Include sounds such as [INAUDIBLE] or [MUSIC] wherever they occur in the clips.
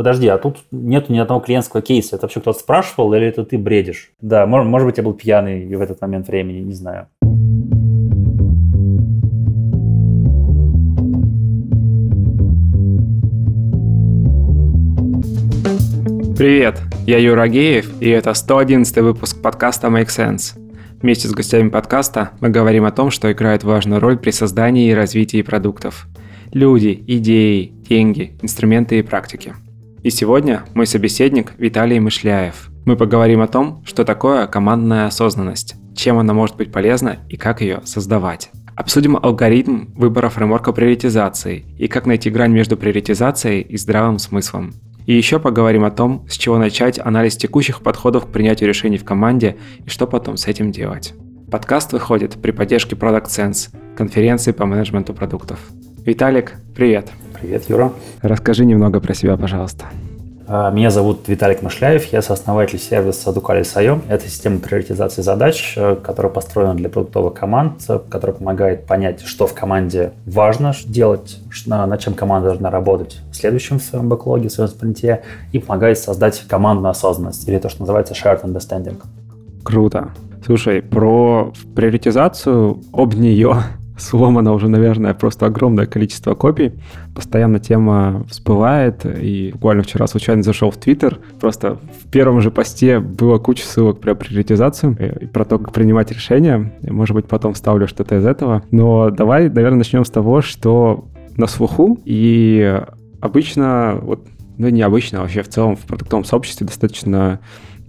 подожди, а тут нету ни одного клиентского кейса. Это вообще кто-то спрашивал или это ты бредишь? Да, может, может быть, я был пьяный в этот момент времени, не знаю. Привет, я Юра Геев, и это 111 выпуск подкаста Make Sense. Вместе с гостями подкаста мы говорим о том, что играет важную роль при создании и развитии продуктов. Люди, идеи, деньги, инструменты и практики. И сегодня мой собеседник Виталий Мышляев. Мы поговорим о том, что такое командная осознанность, чем она может быть полезна и как ее создавать. Обсудим алгоритм выбора фреймворка приоритизации и как найти грань между приоритизацией и здравым смыслом. И еще поговорим о том, с чего начать анализ текущих подходов к принятию решений в команде и что потом с этим делать. Подкаст выходит при поддержке Product Sense, конференции по менеджменту продуктов. Виталик, привет. Привет, Юра. Расскажи немного про себя, пожалуйста. А, меня зовут Виталик Мышляев, я сооснователь сервиса Ducalis.io. Это система приоритизации задач, э, которая построена для продуктовых команд, которая помогает понять, что в команде важно делать, над чем команда должна работать в следующем в своем бэклоге, в своем спринте, и помогает создать командную осознанность, или то, что называется shared understanding. Круто. Слушай, про приоритизацию, об нее сломано уже, наверное, просто огромное количество копий. Постоянно тема всплывает, и буквально вчера случайно зашел в Твиттер, просто в первом же посте было куча ссылок про приоритизацию и про то, как принимать решения. Может быть, потом вставлю что-то из этого. Но давай, наверное, начнем с того, что на слуху, и обычно, вот, ну, не обычно, а вообще в целом в продуктовом сообществе достаточно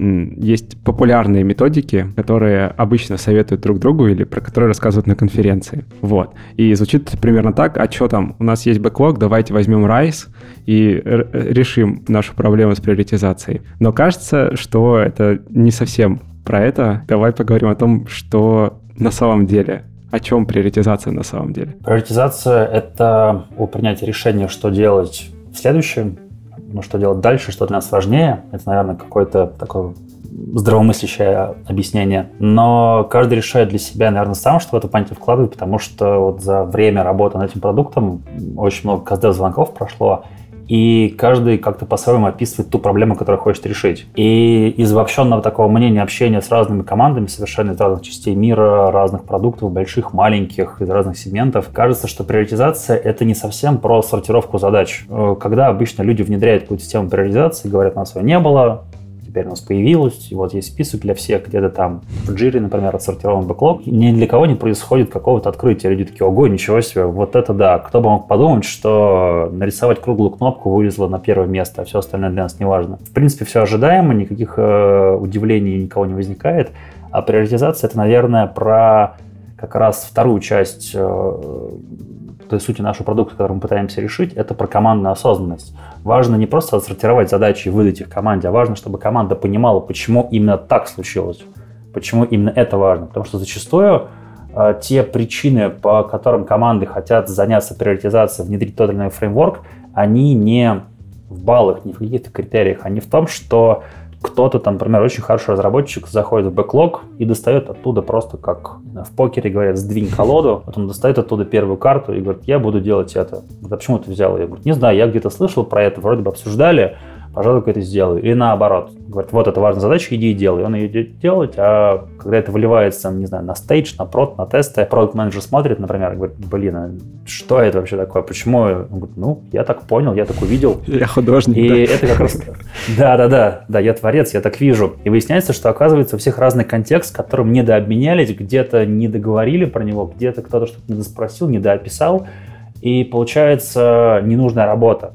есть популярные методики, которые обычно советуют друг другу или про которые рассказывают на конференции. Вот. И звучит примерно так, а что там, у нас есть бэклог, давайте возьмем Rise и решим нашу проблему с приоритизацией. Но кажется, что это не совсем про это. Давай поговорим о том, что на самом деле о чем приоритизация на самом деле? Приоритизация — это о принятии решения, что делать в следующем, ну, что делать дальше, что для нас важнее. Это, наверное, какое-то такое здравомыслящее объяснение. Но каждый решает для себя, наверное, сам, что в это понятие вкладывает, потому что вот за время работы над этим продуктом очень много КСД-звонков прошло, и каждый как-то по-своему описывает ту проблему, которую хочет решить. И из обобщенного такого мнения общения с разными командами, совершенно из разных частей мира, разных продуктов, больших, маленьких, из разных сегментов, кажется, что приоритизация — это не совсем про сортировку задач. Э, когда обычно люди внедряют какую-то систему приоритизации, говорят, у нас ее не было, теперь у нас появилось, и вот есть список для всех, где-то там в Jira, например, отсортирован бэклог, ни для кого не происходит какого-то открытия. Люди такие, ого, ничего себе, вот это да. Кто бы мог подумать, что нарисовать круглую кнопку вылезла на первое место, а все остальное для нас не важно. В принципе, все ожидаемо, никаких э, удивлений никого не возникает. А приоритизация это, наверное, про как раз вторую часть э, той сути нашего продукта, который мы пытаемся решить, это про командную осознанность. Важно не просто отсортировать задачи и выдать их команде, а важно, чтобы команда понимала, почему именно так случилось, почему именно это важно. Потому что зачастую э, те причины, по которым команды хотят заняться приоритизацией, внедрить тот или иной фреймворк, они не в баллах, не в каких-то критериях, они в том, что кто-то там, например, очень хороший разработчик заходит в бэклог и достает оттуда просто как в покере говорят, сдвинь колоду, [LAUGHS] потом достает оттуда первую карту и говорит, я буду делать это. Говорит, а почему ты взял? Я говорю, не знаю, я где-то слышал про это, вроде бы обсуждали, пожалуй-ка это сделаю. Или наоборот, говорит, вот это важная задача, иди и делай. Он ее идет делать, а когда это выливается, не знаю, на стейдж, на прод, на тесты, продукт менеджер смотрит, например, и говорит, блин, а что это вообще такое, почему? Он говорит, ну, я так понял, я так увидел. Я художник. И да. это как раз... [LAUGHS] Да, да, да, да, я творец, я так вижу. И выясняется, что оказывается у всех разный контекст, которым недообменялись, где-то не договорили про него, где-то кто-то что-то недоспросил, недоописал, и получается ненужная работа.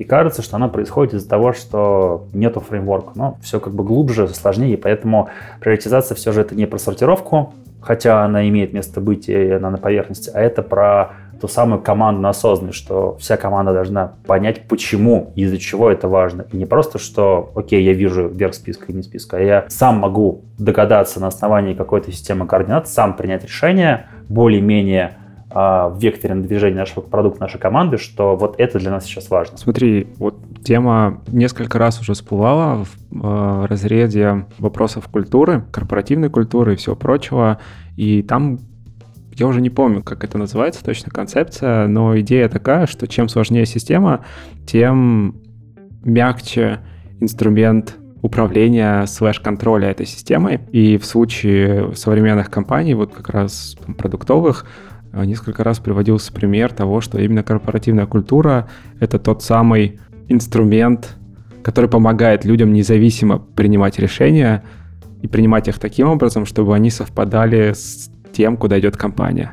И кажется, что она происходит из-за того, что нету фреймворка. Но все как бы глубже, сложнее, и поэтому приоритизация все же это не про сортировку, хотя она имеет место быть, и она на поверхности, а это про ту самую командную осознанность, что вся команда должна понять, почему, из-за чего это важно. И не просто, что, окей, я вижу верх списка и не списка, а я сам могу догадаться на основании какой-то системы координат, сам принять решение, более-менее в векторе движения нашего продукта, нашей команды, что вот это для нас сейчас важно. Смотри, вот тема несколько раз уже всплывала в э, разрезе вопросов культуры, корпоративной культуры и всего прочего, и там я уже не помню, как это называется, точно концепция, но идея такая, что чем сложнее система, тем мягче инструмент управления слэш-контроля этой системой. И в случае современных компаний, вот как раз там, продуктовых, несколько раз приводился пример того, что именно корпоративная культура — это тот самый инструмент, который помогает людям независимо принимать решения и принимать их таким образом, чтобы они совпадали с тем, куда идет компания.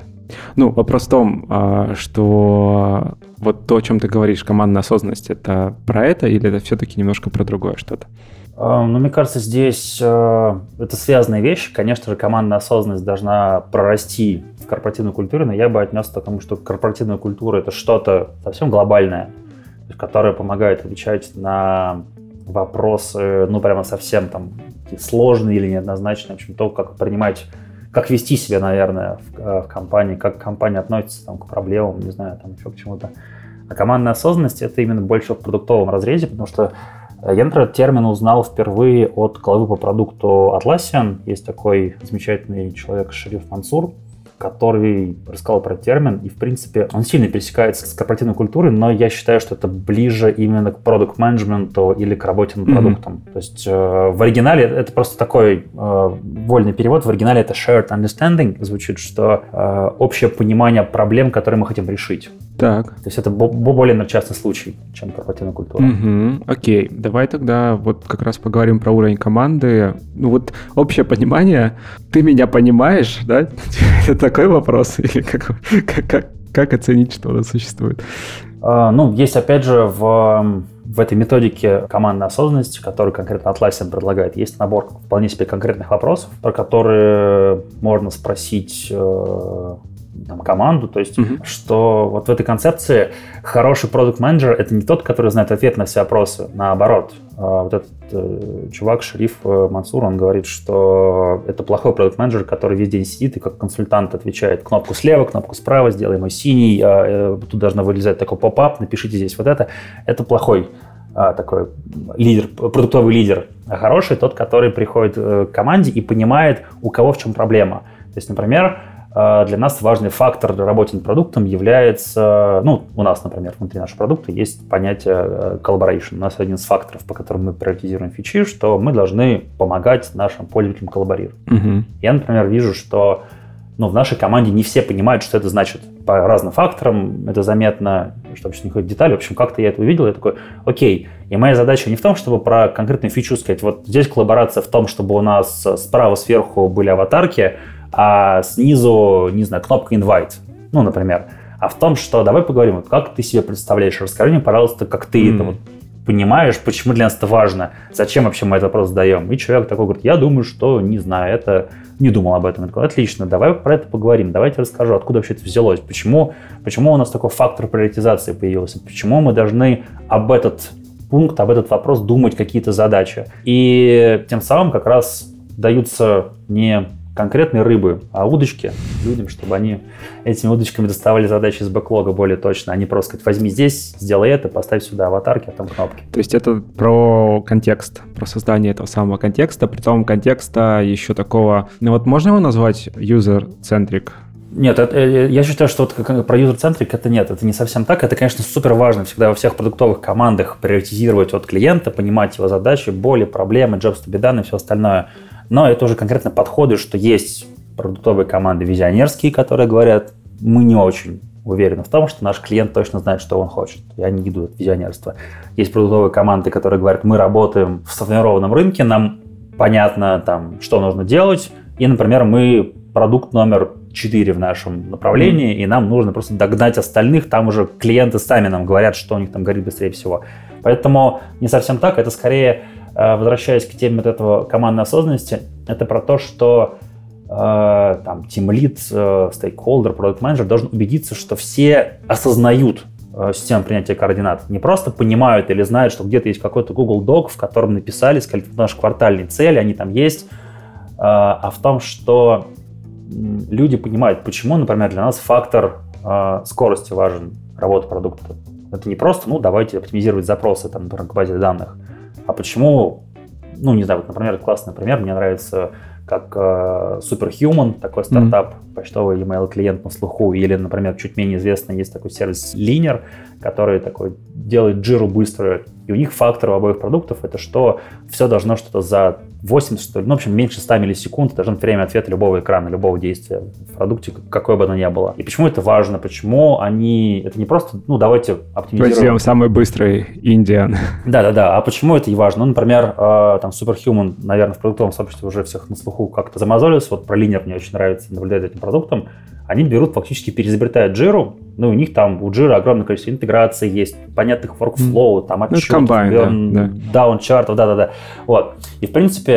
Ну, вопрос в том, а, что вот то, о чем ты говоришь, командная осознанность, это про это или это все-таки немножко про другое что-то? А, ну, мне кажется, здесь э, это связанные вещи. Конечно же, командная осознанность должна прорасти в корпоративной культуре, но я бы отнес к тому, что корпоративная культура — это что-то совсем глобальное, которое помогает отвечать на вопросы, ну, прямо совсем там сложные или неоднозначные, в общем, то, как принимать как вести себя, наверное, в, э, в компании, как компания относится там, к проблемам, не знаю, там еще к чему-то. А командная осознанность это именно больше в продуктовом разрезе, потому что я, например, термин узнал впервые от главы по продукту Atlassian. Есть такой замечательный человек, Шериф Мансур, который рассказал про термин, и, в принципе, он сильно пересекается с корпоративной культурой, но я считаю, что это ближе именно к продукт менеджменту или к работе над продуктом. Mm-hmm. То есть э, в оригинале это просто такой э, вольный перевод, в оригинале это shared understanding звучит, что э, общее понимание проблем, которые мы хотим решить. Так. То есть это более частный случай, чем корпоративная культура. Угу, окей, давай тогда вот как раз поговорим про уровень команды. Ну вот общее понимание, ты меня понимаешь, да? [LAUGHS] Это такой вопрос? [LAUGHS] Или как, как, как, как оценить, что оно существует? А, ну, есть опять же в в этой методике командной осознанности, которую конкретно Atlassian предлагает, есть набор вполне себе конкретных вопросов, про которые можно спросить э, там, команду. То есть, mm-hmm. что вот в этой концепции хороший продукт менеджер это не тот, который знает ответ на все вопросы. Наоборот, а вот этот э, чувак, шериф э, Мансур, он говорит, что это плохой продукт менеджер который весь день сидит и как консультант отвечает кнопку слева, кнопку справа, сделай мой синий, а, э, тут должна вылезать такой поп-ап, напишите здесь вот это. Это плохой а, такой лидер, продуктовый лидер. А хороший тот, который приходит к команде и понимает, у кого в чем проблема. То есть, например, для нас важный фактор работы над продуктом является, ну, у нас, например, внутри нашего продукта есть понятие э, collaboration. У нас один из факторов, по которым мы приоритизируем фичи, что мы должны помогать нашим пользователям коллаборировать. Угу. Я, например, вижу, что ну, в нашей команде не все понимают, что это значит. По разным факторам это заметно, что вообще не ходит детали. В общем, как-то я это увидел, я такой, окей. И моя задача не в том, чтобы про конкретную фичу сказать, вот здесь коллаборация в том, чтобы у нас справа сверху были аватарки, а снизу, не знаю, кнопка invite, ну, например, а в том, что давай поговорим, вот как ты себе представляешь, расскажи мне, пожалуйста, как ты mm. это вот понимаешь, почему для нас это важно, зачем вообще мы этот вопрос задаем. И человек такой говорит, я думаю, что не знаю, это не думал об этом. Я такой, отлично, давай про это поговорим, давайте расскажу, откуда вообще это взялось, почему, почему у нас такой фактор приоритизации появился, почему мы должны об этот пункт, об этот вопрос думать какие-то задачи. И тем самым как раз даются не конкретной рыбы, а удочки людям, чтобы они этими удочками доставали задачи из бэклога более точно, а не просто сказать, возьми здесь, сделай это, поставь сюда аватарки, а там кнопки. То есть это про контекст, про создание этого самого контекста, при том контекста еще такого, ну вот можно его назвать user-centric? Нет, это, э, я считаю, что вот про user-centric это нет, это не совсем так. Это, конечно, супер важно всегда во всех продуктовых командах приоритизировать от клиента, понимать его задачи, боли, проблемы, be done и все остальное. Но это уже конкретно подходы, что есть продуктовые команды визионерские, которые говорят, мы не очень уверены в том, что наш клиент точно знает, что он хочет. И они не идут от визионерства. Есть продуктовые команды, которые говорят, мы работаем в сформированном рынке, нам понятно, там, что нужно делать. И, например, мы продукт номер 4 в нашем направлении, mm-hmm. и нам нужно просто догнать остальных. Там уже клиенты сами нам говорят, что у них там горит быстрее всего. Поэтому не совсем так, это скорее возвращаясь к теме вот этого командной осознанности, это про то, что э, там Lead, э, Stakeholder, Product Manager должен убедиться, что все осознают систему принятия координат. Не просто понимают или знают, что где-то есть какой-то Google Doc, в котором написали наши квартальные цели, они там есть, а в том, что люди понимают, почему, например, для нас фактор скорости важен работы продукта. Это не просто, ну, давайте оптимизировать запросы там, к базе данных, а почему, ну, не знаю, вот, например, классный пример, мне нравится как э, Superhuman, такой стартап, mm-hmm. почтовый email клиент на слуху, или, например, чуть менее известный есть такой сервис Linear, который такой делает джиру быструю, И у них фактор у обоих продуктов это что все должно что-то за 80, что ли, ну, в общем, меньше 100 миллисекунд быть время ответа любого экрана, любого действия в продукте, какое бы оно ни было. И почему это важно? Почему они... Это не просто, ну, давайте оптимизируем... Возьмем самый быстрый Индиан. Да-да-да. А почему это и важно? Ну, например, э, там Superhuman, наверное, в продуктовом сообществе уже всех на слуху как-то замазолился. Вот про линер мне очень нравится наблюдать за этим продуктом они берут, фактически переизобретают Jira, ну, у них там, у Jira огромное количество интеграций есть, понятных workflow, там отчетов, ну, комбайн, да, да. даун-чартов, да-да-да. Вот. И, в принципе,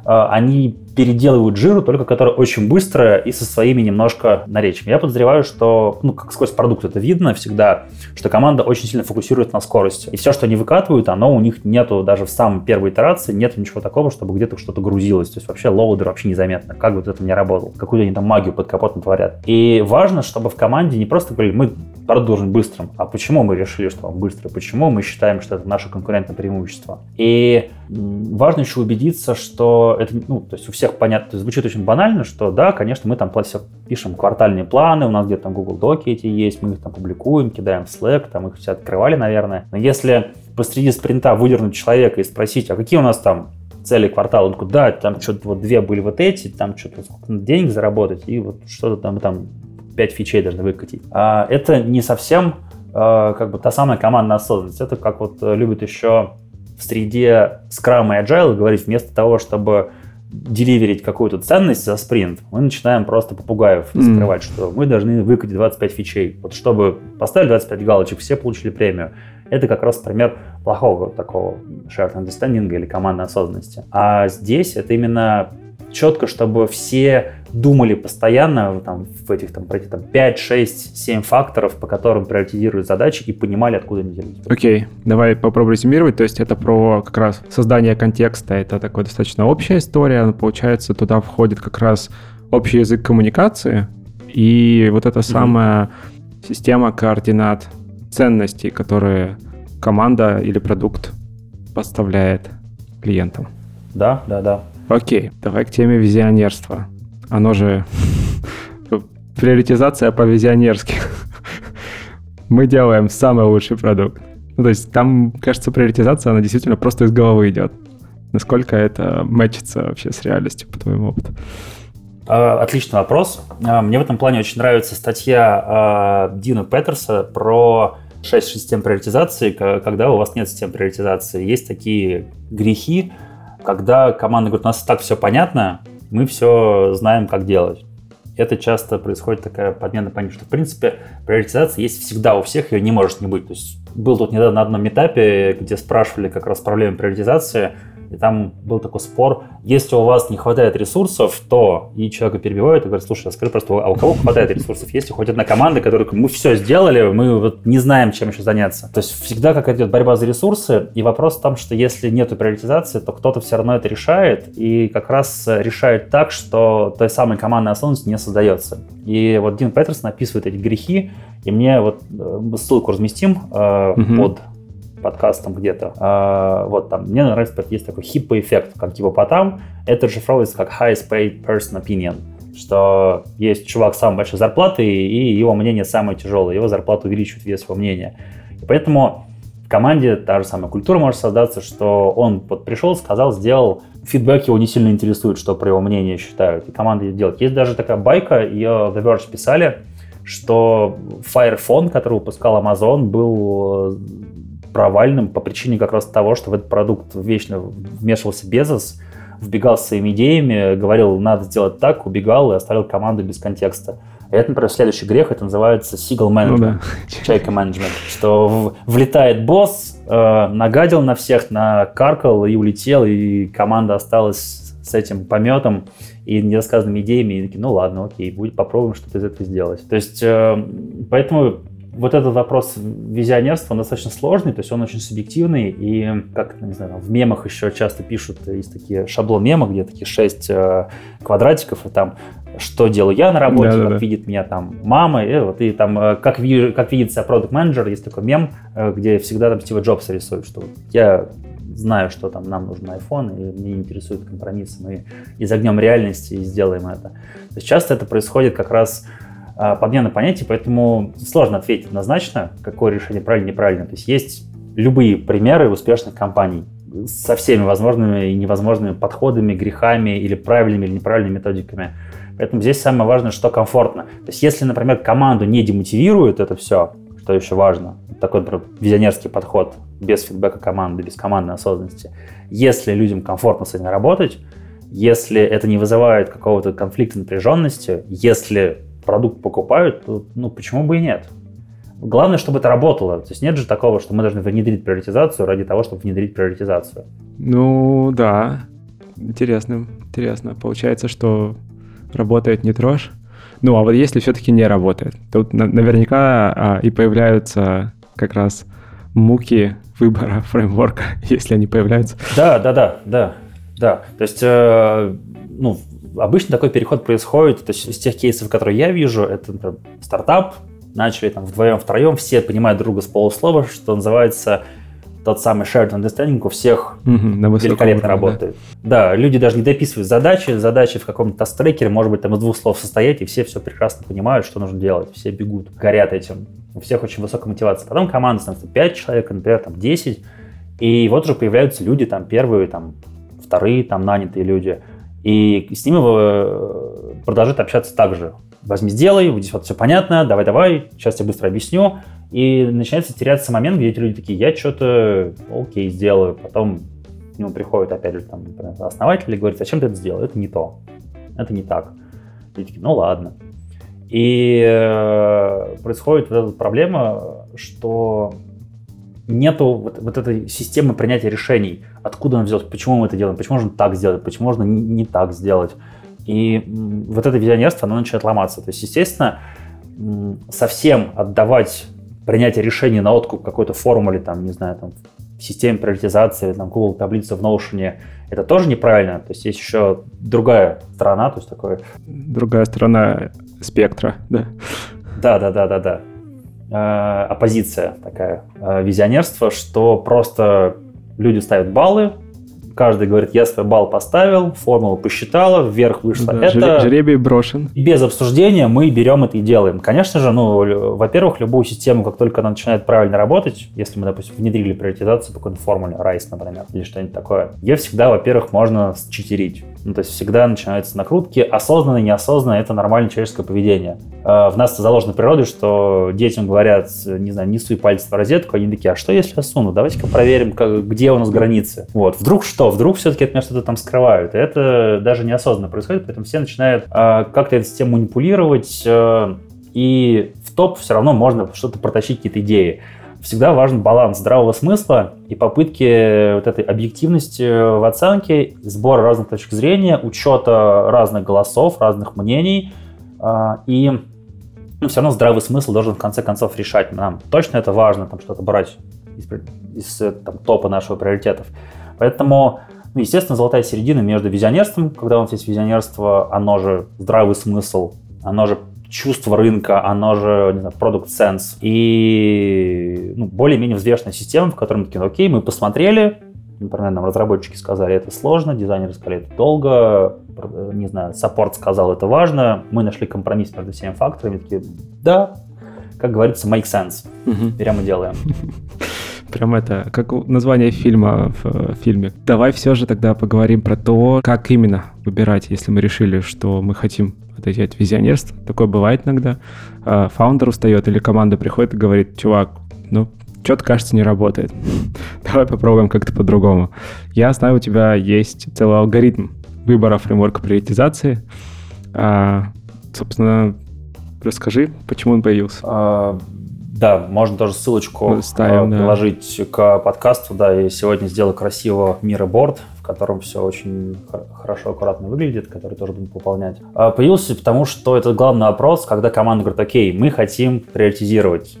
они переделывают жиру, только которая очень быстрая и со своими немножко наречиями. Я подозреваю, что, ну, как сквозь продукт это видно всегда, что команда очень сильно фокусирует на скорости. И все, что они выкатывают, оно у них нету даже в самой первой итерации, нет ничего такого, чтобы где-то что-то грузилось. То есть вообще loader вообще незаметно, как вот это не работал, какую они там магию под капотом творят. И важно, чтобы в команде не просто говорили, мы продукт должен быстрым. А почему мы решили, что он быстрый? Почему мы считаем, что это наше конкурентное преимущество? И важно еще убедиться, что это, ну, то есть у всех понятно, звучит очень банально, что да, конечно, мы там пишем квартальные планы, у нас где-то там Google Доки эти есть, мы их там публикуем, кидаем в Slack, там их все открывали, наверное. Но если посреди спринта выдернуть человека и спросить, а какие у нас там цели квартала, он такой, да, там что-то вот две были вот эти, там что-то денег заработать, и вот что-то там, там 5 фичей должны выкатить. А это не совсем а, как бы та самая командная осознанность. Это как вот э, любят еще в среде Scrum и Agile говорить, вместо того, чтобы деливерить какую-то ценность за спринт, мы начинаем просто попугаев mm. скрывать, что мы должны выкатить 25 фичей. Вот чтобы поставили 25 галочек, все получили премию. Это как раз пример плохого такого shared understanding или командной осознанности. А здесь это именно четко, чтобы все думали постоянно там, в этих там, эти, там 5, 6, 7 факторов, по которым приоритизируют задачи и понимали, откуда они делятся. Окей, okay. давай попробуем резюмировать. То есть это про как раз создание контекста, это такая достаточно общая история. Получается, туда входит как раз общий язык коммуникации и вот эта самая mm-hmm. система координат ценностей, которые команда или продукт поставляет клиентам. Да, да, да. Окей, давай к теме визионерства. Оно же приоритизация по-визионерски. Мы делаем самый лучший продукт. Ну, то есть там, кажется, приоритизация, она действительно просто из головы идет. Насколько это мэчится вообще с реальностью, по твоему опыту? А, отличный вопрос. А, мне в этом плане очень нравится статья а, Дина Петерса про 6 систем приоритизации, когда у вас нет систем приоритизации. Есть такие грехи, когда команда говорит, у нас так все понятно, мы все знаем, как делать. Это часто происходит такая подмена понятия, что, в принципе, приоритизация есть всегда у всех, ее не может не быть. То есть был тут недавно на одном этапе, где спрашивали как раз проблемы приоритизации, и там был такой спор, если у вас не хватает ресурсов, то и человека перебивают и говорят, слушай, а скажи просто, а у кого хватает ресурсов? Есть хоть одна команда, которая мы все сделали, мы вот не знаем, чем еще заняться. То есть всегда какая-то идет борьба за ресурсы, и вопрос в том, что если нет приоритизации, то кто-то все равно это решает, и как раз решает так, что той самой командной осознанности не создается. И вот Дин Петерсон описывает эти грехи, и мне вот э, ссылку разместим э, угу. под подкастом где-то. А, вот там, мне нравится, есть такой хиппо-эффект, как гипопотам. Это расшифровывается как highest paid person opinion что есть чувак с самой большой зарплатой, и его мнение самое тяжелое, его зарплата увеличивает вес его мнения. И поэтому в команде та же самая культура может создаться, что он вот пришел, сказал, сделал, фидбэк его не сильно интересует, что про его мнение считают, и команда это делает. Есть даже такая байка, ее The Verge писали, что Fire Phone, который выпускал Amazon, был провальным по причине как раз того, что в этот продукт вечно вмешивался Безос, вбегал с своими идеями, говорил, надо сделать так, убегал и оставил команду без контекста. И это, например, следующий грех, это называется management, ну, да. чайка менеджмент, что в, влетает босс, э, нагадил на всех, накаркал и улетел, и команда осталась с этим пометом и недосказанными идеями, и такие, ну ладно, окей, будет, попробуем что-то из этого сделать. То есть, э, поэтому вот этот вопрос визионерства, он достаточно сложный, то есть он очень субъективный, и как, не знаю, в мемах еще часто пишут, есть такие шаблон мема, где такие шесть э, квадратиков, и там что делаю я на работе, да, как да, видит меня там мама, и вот и там э, как, ви, как видит себя продукт менеджер? Есть такой мем, э, где всегда там Стива Джобса рисует, что вот я знаю, что там нам нужен iPhone, и мне интересуют компромиссы, мы изогнем реальности и сделаем это. То есть часто это происходит как раз подмена понятий, поэтому сложно ответить однозначно, какое решение правильно неправильно. То есть есть любые примеры успешных компаний со всеми возможными и невозможными подходами, грехами или правильными или неправильными методиками. Поэтому здесь самое важное, что комфортно. То есть если, например, команду не демотивирует это все, что еще важно, такой например, визионерский подход без фидбэка команды, без командной осознанности. Если людям комфортно с этим работать, если это не вызывает какого-то конфликта напряженности, если продукт покупают, то ну, почему бы и нет? Главное, чтобы это работало. То есть нет же такого, что мы должны внедрить приоритизацию ради того, чтобы внедрить приоритизацию. Ну, да. Интересно, интересно. Получается, что работает не трожь. Ну, а вот если все-таки не работает, тут наверняка а, и появляются как раз муки выбора [LAUGHS] фреймворка, [LAUGHS] если они появляются. Да, да, да, да, да. То есть, э, ну, обычно такой переход происходит, то есть из тех кейсов, которые я вижу, это например, стартап, начали там вдвоем, втроем, все понимают друга с полуслова, что называется тот самый shared understanding у всех угу, великолепно работает. Да. да, люди даже не дописывают задачи, задачи в каком-то таст-трекере, может быть, там из двух слов состоять, и все все прекрасно понимают, что нужно делать, все бегут, горят этим, у всех очень высокая мотивация. Потом команда становится 5 человек, например, там 10, и вот уже появляются люди, там первые, там вторые, там нанятые люди, и с ними э, продолжать общаться так же. Возьми, сделай, здесь вот все понятно, давай-давай, сейчас я быстро объясню. И начинается теряться момент, где эти люди такие, я что-то, окей, сделаю. Потом к нему приходят, опять же, там, основатели и говорят, зачем ты это сделал? Это не то. Это не так. И такие, ну ладно. И э, происходит вот эта проблема, что нету вот, вот этой системы принятия решений. Откуда он взялся, почему мы это делаем, почему можно так сделать, почему можно не, не так сделать. И вот это визионерство, оно начинает ломаться. То есть, естественно, совсем отдавать принятие решений на откуп какой-то формуле, там, не знаю, там, системе приоритизации, там, Google таблицы в Notion, это тоже неправильно. То есть есть еще другая сторона, то есть такое... Другая сторона спектра, да. Да, да, да, да, да. Э, оппозиция такая, э, визионерство, что просто люди ставят баллы, каждый говорит, я свой балл поставил, формула посчитала, вверх вышло да, это. Жребий брошен. Без обсуждения мы берем это и делаем. Конечно же, ну, во-первых, любую систему, как только она начинает правильно работать, если мы, допустим, внедрили приоритизацию по какой-то формуле, RICE, например, или что-нибудь такое, ее всегда, во-первых, можно считерить. Ну, то есть всегда начинаются накрутки, осознанно, неосознанно, это нормальное человеческое поведение. Э, в нас заложено природой, что детям говорят, не знаю, не суй пальцы в розетку, они такие, а что если я суну? Давайте-ка проверим, как, где у нас границы. Вот, вдруг что? Вдруг все-таки от меня что-то там скрывают. И это даже неосознанно происходит, поэтому все начинают э, как-то эту систему манипулировать, э, и в топ все равно можно что-то протащить, какие-то идеи всегда важен баланс здравого смысла и попытки вот этой объективности в оценке, сбора разных точек зрения, учета разных голосов, разных мнений. А, и ну, все равно здравый смысл должен в конце концов решать. Нам точно это важно, там что-то брать из, из там, топа нашего приоритетов. Поэтому, ну, естественно, золотая середина между визионерством, когда у нас есть визионерство, оно же здравый смысл, оно же чувство рынка, оно же, не знаю, продукт sense. И ну, более-менее взвешенная система, в которой мы такие, окей, мы посмотрели, например, нам разработчики сказали, это сложно, дизайнеры сказали, это долго, не знаю, саппорт сказал, это важно, мы нашли компромисс между всеми факторами, такие, да, как говорится, make sense, угу. берем и делаем. [LAUGHS] Прям это, как название фильма в э, фильме. Давай все же тогда поговорим про то, как именно выбирать, если мы решили, что мы хотим отойти от визионерства. Такое бывает иногда. А, фаундер устает или команда приходит и говорит, чувак, ну, что-то, кажется, не работает. [LAUGHS] Давай попробуем как-то по-другому. Я знаю, у тебя есть целый алгоритм выбора фреймворка приоритизации. А, собственно, расскажи, почему он появился. А, да, можно тоже ссылочку Ставим, приложить да. к подкасту. Да, и сегодня сделаю красиво мира-борд, в котором все очень хорошо, аккуратно выглядит, который тоже будем пополнять. А, появился потому, что это главный вопрос, когда команда говорит, окей, мы хотим приоритизировать.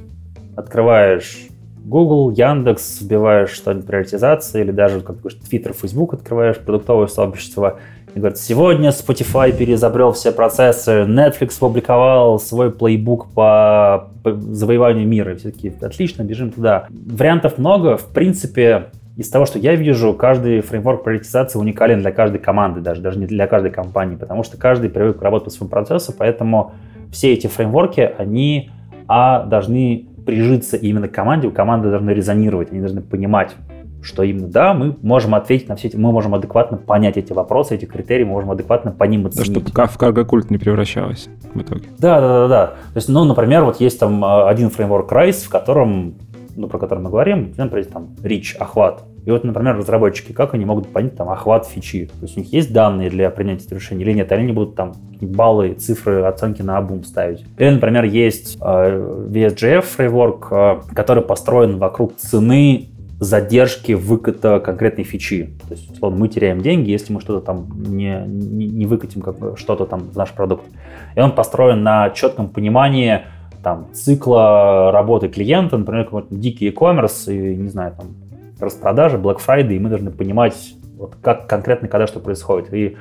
Открываешь Google, Яндекс, вбиваешь что-нибудь приоритизации, или даже, как Twitter, Facebook открываешь, продуктовое сообщество – и говорит, сегодня Spotify переизобрел все процессы, Netflix опубликовал свой плейбук по, завоеванию мира. Все таки отлично, бежим туда. Вариантов много. В принципе, из того, что я вижу, каждый фреймворк приоритизации уникален для каждой команды, даже, даже не для каждой компании, потому что каждый привык работать по своему процессу, поэтому все эти фреймворки, они а, должны прижиться именно команде, у команды должны резонировать, они должны понимать, что именно да, мы можем ответить на все эти, мы можем адекватно понять эти вопросы, эти критерии, мы можем адекватно по ним оценить. Да, чтобы в карго-культ не превращалось в итоге. Да, да, да, да. То есть, ну, например, вот есть там а, один фреймворк RISE, в котором, ну, про который мы говорим, например, там, reach, охват. И вот, например, разработчики, как они могут понять там охват фичи? То есть у них есть данные для принятия решений или нет? Или они будут там баллы, цифры, оценки на обум ставить? Или, например, есть э, VSGF фреймворк, э, который построен вокруг цены задержки выката конкретной фичи. То есть, условно, мы теряем деньги, если мы что-то там не, не, не выкатим, как что-то там в наш продукт. И он построен на четком понимании там, цикла работы клиента, например, какой-то дикий e-commerce, и, не знаю, там, распродажи, Black Friday, и мы должны понимать, вот как конкретно когда что происходит. И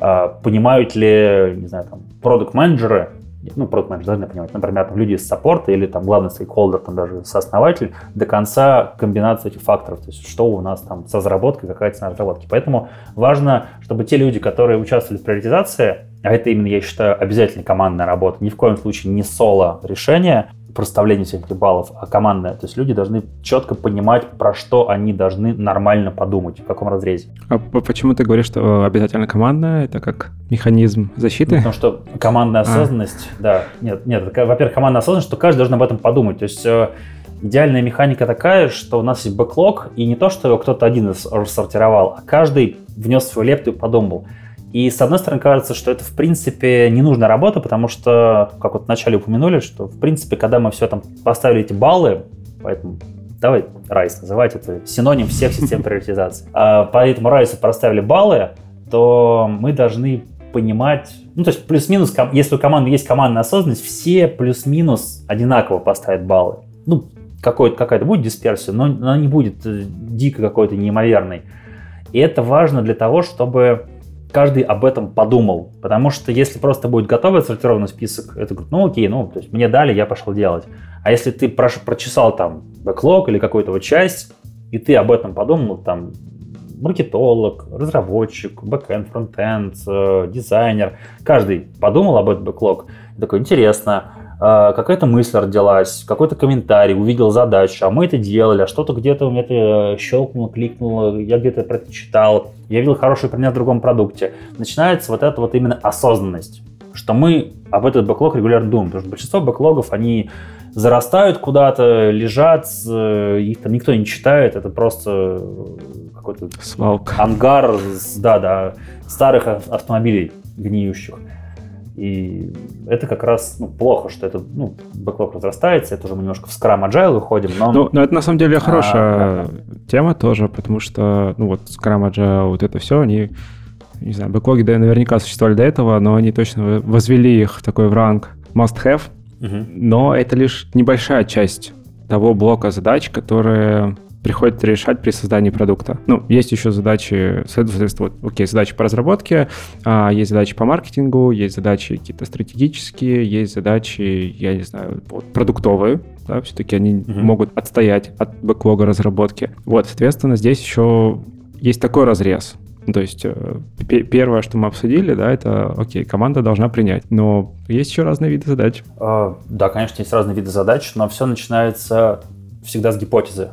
э, понимают ли, не знаю, там, продукт-менеджеры, ну, продукт менеджер должны понимать, например, там, люди из саппорта или там главный стейкхолдер, там даже сооснователь, до конца комбинацию этих факторов, то есть что у нас там с разработкой, какая цена разработки. Поэтому важно, чтобы те люди, которые участвовали в приоритизации, а это именно, я считаю, обязательно командная работа, ни в коем случае не соло решение, проставление всех этих баллов, а командная. То есть люди должны четко понимать, про что они должны нормально подумать, в каком разрезе. А почему ты говоришь, что обязательно командная? Это как механизм защиты? потому что командная а. осознанность, а. да, нет, нет, во-первых, командная осознанность, что каждый должен об этом подумать. То есть э, идеальная механика такая, что у нас есть бэклог, и не то, что кто-то один рассортировал, а каждый внес свою лепту и подумал. И с одной стороны кажется, что это в принципе не нужная работа, потому что, как вот вначале упомянули, что в принципе, когда мы все там поставили эти баллы, поэтому давай Райс называть это синоним всех систем приоритизации. А поэтому Райсу проставили баллы, то мы должны понимать, ну то есть плюс-минус, если у команды есть командная осознанность, все плюс-минус одинаково поставят баллы. Ну, какая-то будет дисперсия, но она не будет э, дико какой-то неимоверной. И это важно для того, чтобы каждый об этом подумал. Потому что если просто будет готовый отсортированный список, это говорит, ну окей, ну, то есть мне дали, я пошел делать. А если ты прош, прочесал там бэклог или какую-то вот часть, и ты об этом подумал, там, маркетолог, разработчик, бэкэнд, фронтенд, э, дизайнер, каждый подумал об этом бэклог, такой, интересно, какая-то мысль родилась, какой-то комментарий, увидел задачу, а мы это делали, а что-то где-то у меня это щелкнуло, кликнуло, я где-то про это читал, я видел хороший пример в другом продукте. Начинается вот эта вот именно осознанность, что мы об этот бэклог регулярно думаем, потому что большинство бэклогов, они зарастают куда-то, лежат, их там никто не читает, это просто какой-то Свалка. ангар, да, да, старых автомобилей гниющих. И это как раз ну, плохо, что это ну, бэклог разрастается, это уже мы немножко в Scrum Agile выходим. Но... Ну, но это на самом деле а, хорошая а, да. тема тоже, потому что ну вот Scrum Agile, вот это все, они, не знаю, бэклоги да, наверняка существовали до этого, но они точно возвели их такой в ранг must-have, угу. но это лишь небольшая часть того блока задач, которые приходится решать при создании продукта. Ну, есть еще задачи, соответственно, вот, окей, задачи по разработке, а, есть задачи по маркетингу, есть задачи какие-то стратегические, есть задачи, я не знаю, вот, продуктовые, да, все-таки они угу. могут отстоять от бэклога разработки. Вот, соответственно, здесь еще есть такой разрез. То есть э, первое, что мы обсудили, да, это, окей, команда должна принять, но есть еще разные виды задач. А, да, конечно, есть разные виды задач, но все начинается всегда с гипотезы.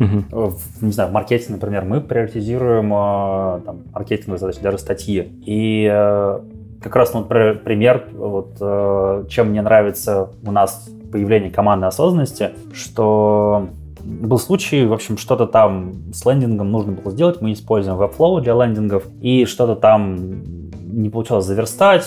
Угу. В, не знаю, в маркетинге, например, мы приоритизируем э, там, маркетинговые задачи, даже статьи. И э, как раз, ну, пример, вот, чем мне нравится у нас появление командной осознанности, что был случай, в общем, что-то там с лендингом нужно было сделать, мы используем Webflow для лендингов, и что-то там не получалось заверстать,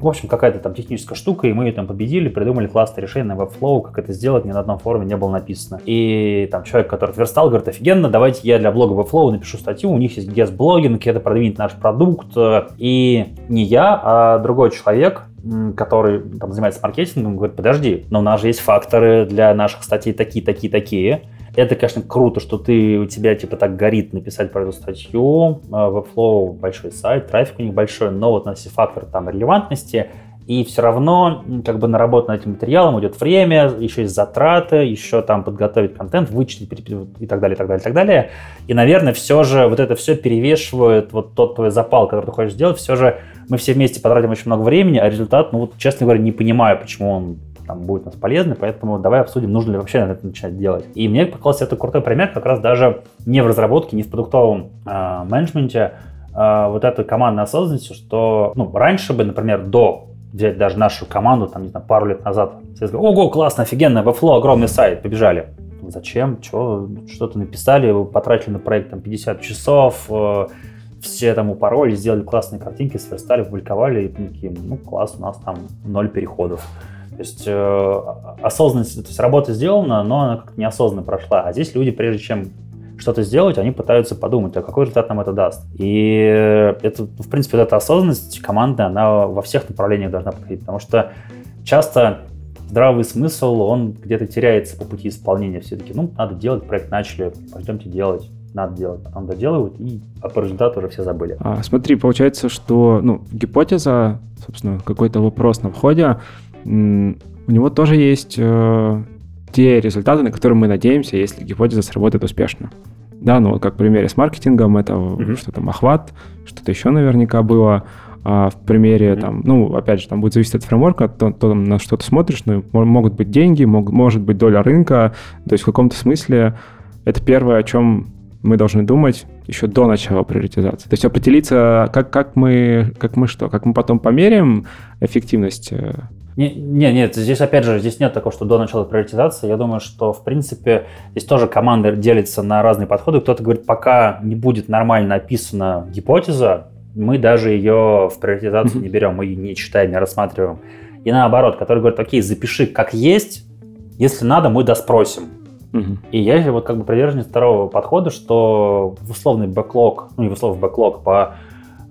в общем, какая-то там техническая штука, и мы ее там победили, придумали классное решение на Webflow, как это сделать, ни на одном форуме не было написано. И там человек, который верстал, говорит, офигенно, давайте я для блога Webflow напишу статью, у них есть guest-блогинг, это продвинет наш продукт. И не я, а другой человек, который там, занимается маркетингом, говорит, подожди, но у нас же есть факторы для наших статей такие, такие, такие. Это, конечно, круто, что ты, у тебя типа так горит написать про эту статью. А, Webflow большой сайт, трафик у них большой, но вот у нас есть фактор там релевантности, и все равно как бы на работу над этим материалом идет время, еще есть затраты, еще там подготовить контент, вычислить и так далее, и так далее, и так далее. И, наверное, все же вот это все перевешивает вот тот твой запал, который ты хочешь сделать, все же мы все вместе потратим очень много времени, а результат, ну вот, честно говоря, не понимаю, почему он там будет у нас полезный, поэтому давай обсудим, нужно ли вообще это начинать делать. И мне показался это крутой пример как раз даже не в разработке, не в продуктовом э, менеджменте, э, вот этой командной осознанности, что ну, раньше бы, например, до взять даже нашу команду, там, не знаю, пару лет назад, все сказали, ого, классно, офигенно, Webflow, огромный сайт, побежали. Зачем? Что? Что-то написали, потратили на проект там 50 часов, э, все там упороли, сделали классные картинки, сверстали, публиковали, и такие, ну, класс, у нас там ноль переходов. То есть э, осознанность, то есть работа сделана, но она как-то неосознанно прошла. А здесь люди, прежде чем что-то сделать, они пытаются подумать, а какой результат нам это даст. И это, в принципе, вот эта осознанность командная, она во всех направлениях должна подходить, потому что часто здравый смысл, он где-то теряется по пути исполнения. Все-таки, ну, надо делать, проект начали, пойдемте делать надо делать, потом доделывают, и а по результату уже все забыли. А, смотри, получается, что ну, гипотеза, собственно, какой-то вопрос на входе, у него тоже есть э, те результаты, на которые мы надеемся, если гипотеза сработает успешно. Да, ну вот как в примере с маркетингом, это mm-hmm. что там охват, что-то еще наверняка было. А в примере mm-hmm. там, ну, опять же, там будет зависеть от фреймворка, то, то там на что то смотришь, ну, могут быть деньги, мог, может быть доля рынка, то есть в каком-то смысле это первое, о чем мы должны думать еще до начала приоритизации. То есть определиться, как, как, мы, как мы что, как мы потом померяем эффективность э, не, не, нет, здесь опять же, здесь нет такого, что до начала приоритизации. Я думаю, что в принципе здесь тоже команда делится на разные подходы. Кто-то говорит, пока не будет нормально описана гипотеза, мы даже ее в приоритизацию не берем, мы ее не читаем, не рассматриваем. И наоборот, который говорит, окей, запиши как есть, если надо, мы доспросим. Угу. И я вот как бы приверженец второго подхода, что в условный бэклог, ну не в условный бэклог, по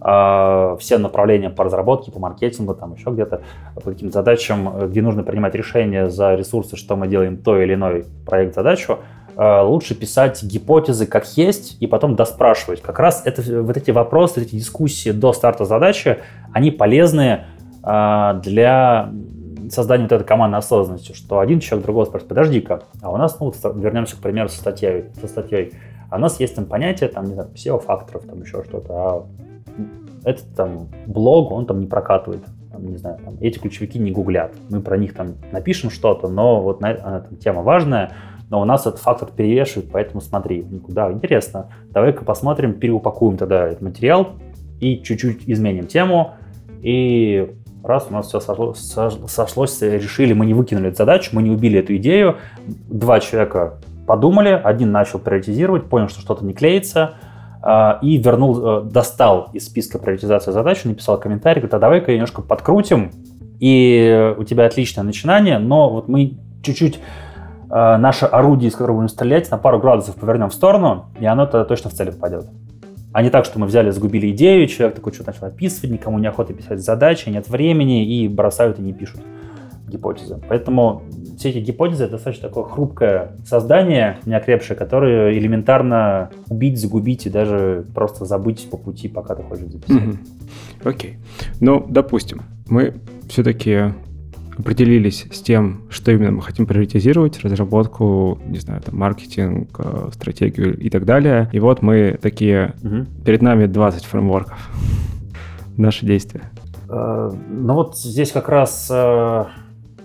э, всем направлениям по разработке, по маркетингу, там еще где-то, по каким-то задачам, где нужно принимать решения за ресурсы, что мы делаем то или иной проект, задачу, э, лучше писать гипотезы как есть и потом доспрашивать. Как раз это, вот эти вопросы, эти дискуссии до старта задачи, они полезны э, для создания вот этой командной осознанности, что один человек другого спрашивает, подожди-ка, а у нас, ну, вот вернемся к примеру со статьей, со статьей, а у нас есть там понятие, там, не знаю, SEO-факторов, там еще что-то, а этот там блог, он там не прокатывает, там, не знаю, там, эти ключевики не гуглят. Мы про них там напишем что-то, но вот на, она, там, тема важная, но у нас этот фактор перевешивает, поэтому смотри, никуда, интересно, давай-ка посмотрим, переупакуем тогда этот материал и чуть-чуть изменим тему, и раз у нас все сошло, сошлось, решили, мы не выкинули эту задачу, мы не убили эту идею, два человека подумали, один начал приоритизировать, понял, что что-то не клеится, и вернул, э, достал из списка приоритизации задач, написал комментарий, говорит, а давай-ка немножко подкрутим, и у тебя отличное начинание, но вот мы чуть-чуть э, наше орудие, из которого будем стрелять, на пару градусов повернем в сторону, и оно тогда точно в цель попадет. А не так, что мы взяли, сгубили идею, человек такой что-то начал описывать, никому не охота писать задачи, нет времени, и бросают и не пишут гипотезы. Поэтому все эти гипотезы это достаточно такое хрупкое создание, неокрепшее, которое элементарно убить, загубить и даже просто забыть по пути, пока ты хочешь записать. Окей. Okay. Ну, допустим, мы все-таки определились с тем, что именно мы хотим приоритизировать, разработку, не знаю, там, маркетинг, э, стратегию и так далее. И вот мы такие, угу. перед нами 20 фреймворков. Наши действия. Э, ну вот здесь как раз э,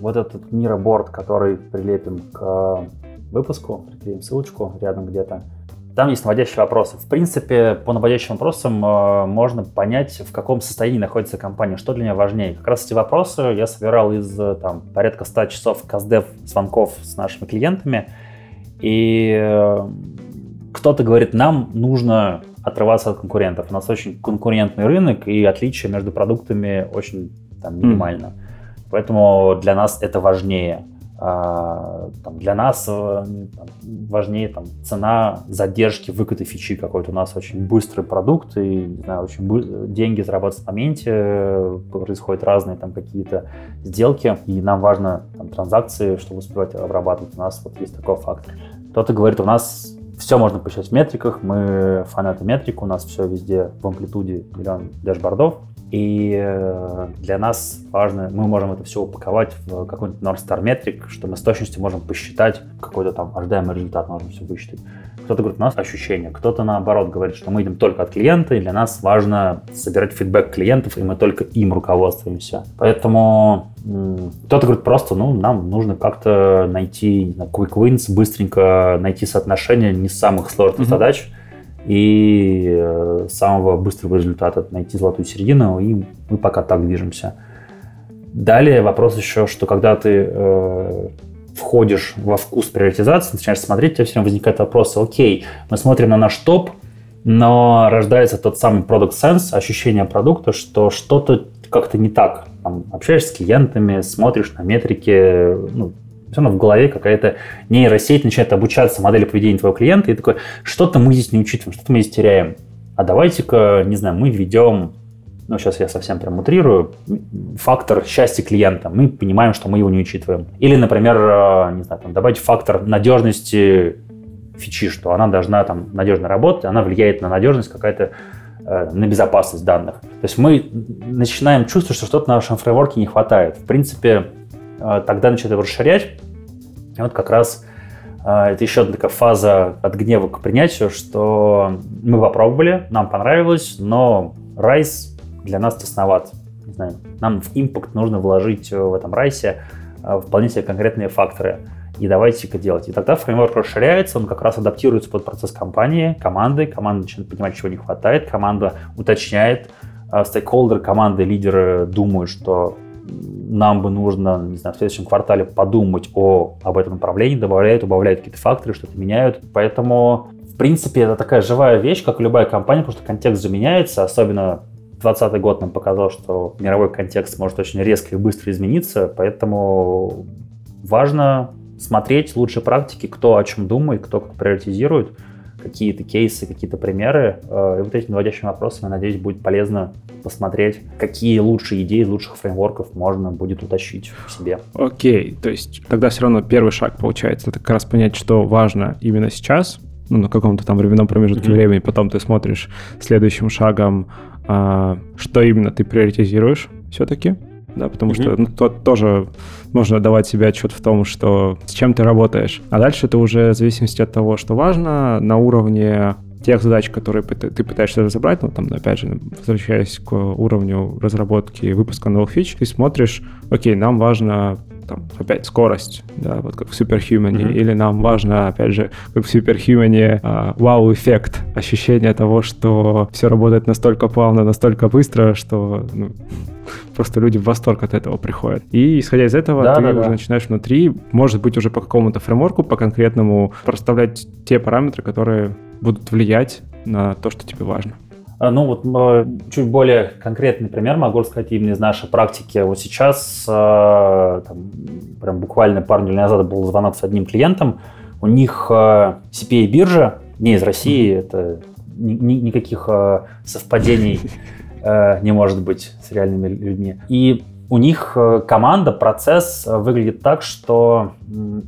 вот этот мироборд, который прилепим к выпуску, прикрепим ссылочку рядом где-то, там есть наводящие вопросы. В принципе, по наводящим вопросам э, можно понять, в каком состоянии находится компания, что для нее важнее. Как раз эти вопросы я собирал из э, там, порядка 100 часов каздев звонков с нашими клиентами. И э, кто-то говорит, нам нужно отрываться от конкурентов. У нас очень конкурентный рынок, и отличие между продуктами очень там, минимально. Mm. Поэтому для нас это важнее. А, там, для нас э, там, важнее там, цена задержки выката фичи какой-то. У нас очень быстрый продукт, и не знаю, очень бы... деньги зарабатывают в моменте, происходят разные там какие-то сделки, и нам важно там, транзакции, чтобы успевать обрабатывать. У нас вот есть такой фактор. Кто-то говорит, у нас все можно посчитать в метриках, мы фанаты метрик, у нас все везде в амплитуде миллион дашбордов, и э, для нас важно, мы можем это все упаковать в какой-нибудь North Star метрик, что мы с точностью можем посчитать какой-то там ожидаемый результат, можем все высчитать. Кто-то говорит, у нас ощущения, кто-то наоборот говорит, что мы идем только от клиента, и для нас важно собирать фидбэк клиентов, и мы только им руководствуемся. Поэтому Кто-то говорит просто, ну, нам нужно как-то найти на quick wins, быстренько найти соотношение не самых сложных mm-hmm. задач и э, самого быстрого результата, найти золотую середину, и мы пока так движемся. Далее вопрос еще, что когда ты э, входишь во вкус приоритизации, начинаешь смотреть, у тебя все равно возникает вопрос, окей, мы смотрим на наш топ, но рождается тот самый product sense, ощущение продукта, что что-то как-то не так. Там, общаешься с клиентами, смотришь на метрики, ну, все равно в голове какая-то нейросеть начинает обучаться модели поведения твоего клиента, и такой, что-то мы здесь не учитываем, что-то мы здесь теряем. А давайте-ка, не знаю, мы введем, ну, сейчас я совсем прям утрирую, фактор счастья клиента. Мы понимаем, что мы его не учитываем. Или, например, э, не знаю, там, добавить фактор надежности фичи, что она должна там надежно работать, она влияет на надежность какая-то э, на безопасность данных. То есть мы начинаем чувствовать, что что-то на нашем фреймворке не хватает. В принципе, тогда начинает его расширять. И вот как раз э, это еще одна такая фаза от гнева к принятию, что мы попробовали, нам понравилось, но райс для нас тесноват. Не знаю, нам в импакт нужно вложить в этом райсе вполне себе конкретные факторы и давайте-ка делать. И тогда фреймворк расширяется, он как раз адаптируется под процесс компании, команды, команда начинает понимать, чего не хватает, команда уточняет, а, стейкхолдеры команды, лидеры думают, что нам бы нужно, не знаю, в следующем квартале подумать о, об этом направлении, добавляют, убавляют какие-то факторы, что-то меняют. Поэтому, в принципе, это такая живая вещь, как любая компания, потому что контекст же меняется, особенно 2020 год нам показал, что мировой контекст может очень резко и быстро измениться, поэтому важно смотреть лучшие практики, кто о чем думает, кто как приоритизирует, какие-то кейсы, какие-то примеры. Э, и вот этим наводящим вопросом, я надеюсь, будет полезно посмотреть, какие лучшие идеи лучших фреймворков можно будет утащить в себе. Окей, okay. то есть тогда все равно первый шаг получается, это как раз понять, что важно именно сейчас, ну, на каком-то там временном промежутке mm-hmm. времени, потом ты смотришь следующим шагом, а, что именно ты приоритизируешь все-таки, да, потому mm-hmm. что ну, то, тоже можно давать себе отчет в том, что с чем ты работаешь. А дальше это уже в зависимости от того, что важно, на уровне тех задач, которые ты пытаешься разобрать, ну, там, опять же, возвращаясь к уровню разработки выпуска новых фич, ты смотришь, окей, нам важно там, опять, скорость, да, вот как в Superhuman, mm-hmm. или нам важно, опять же, как в Superhuman, а, вау-эффект, ощущение того, что все работает настолько плавно, настолько быстро, что ну, [LAUGHS] просто люди в восторг от этого приходят. И исходя из этого, да, ты да, уже да. начинаешь внутри, может быть, уже по какому-то фреймворку, по конкретному, проставлять те параметры, которые будут влиять на то, что тебе важно. А, ну вот э, чуть более конкретный пример могу рассказать именно из нашей практики. Вот сейчас, э, там, прям буквально пару недель назад был звонок с одним клиентом. У них CPA-биржа, не из России, это ни, никаких совпадений не может быть с реальными людьми. И у них э, команда, процесс э, выглядит так, что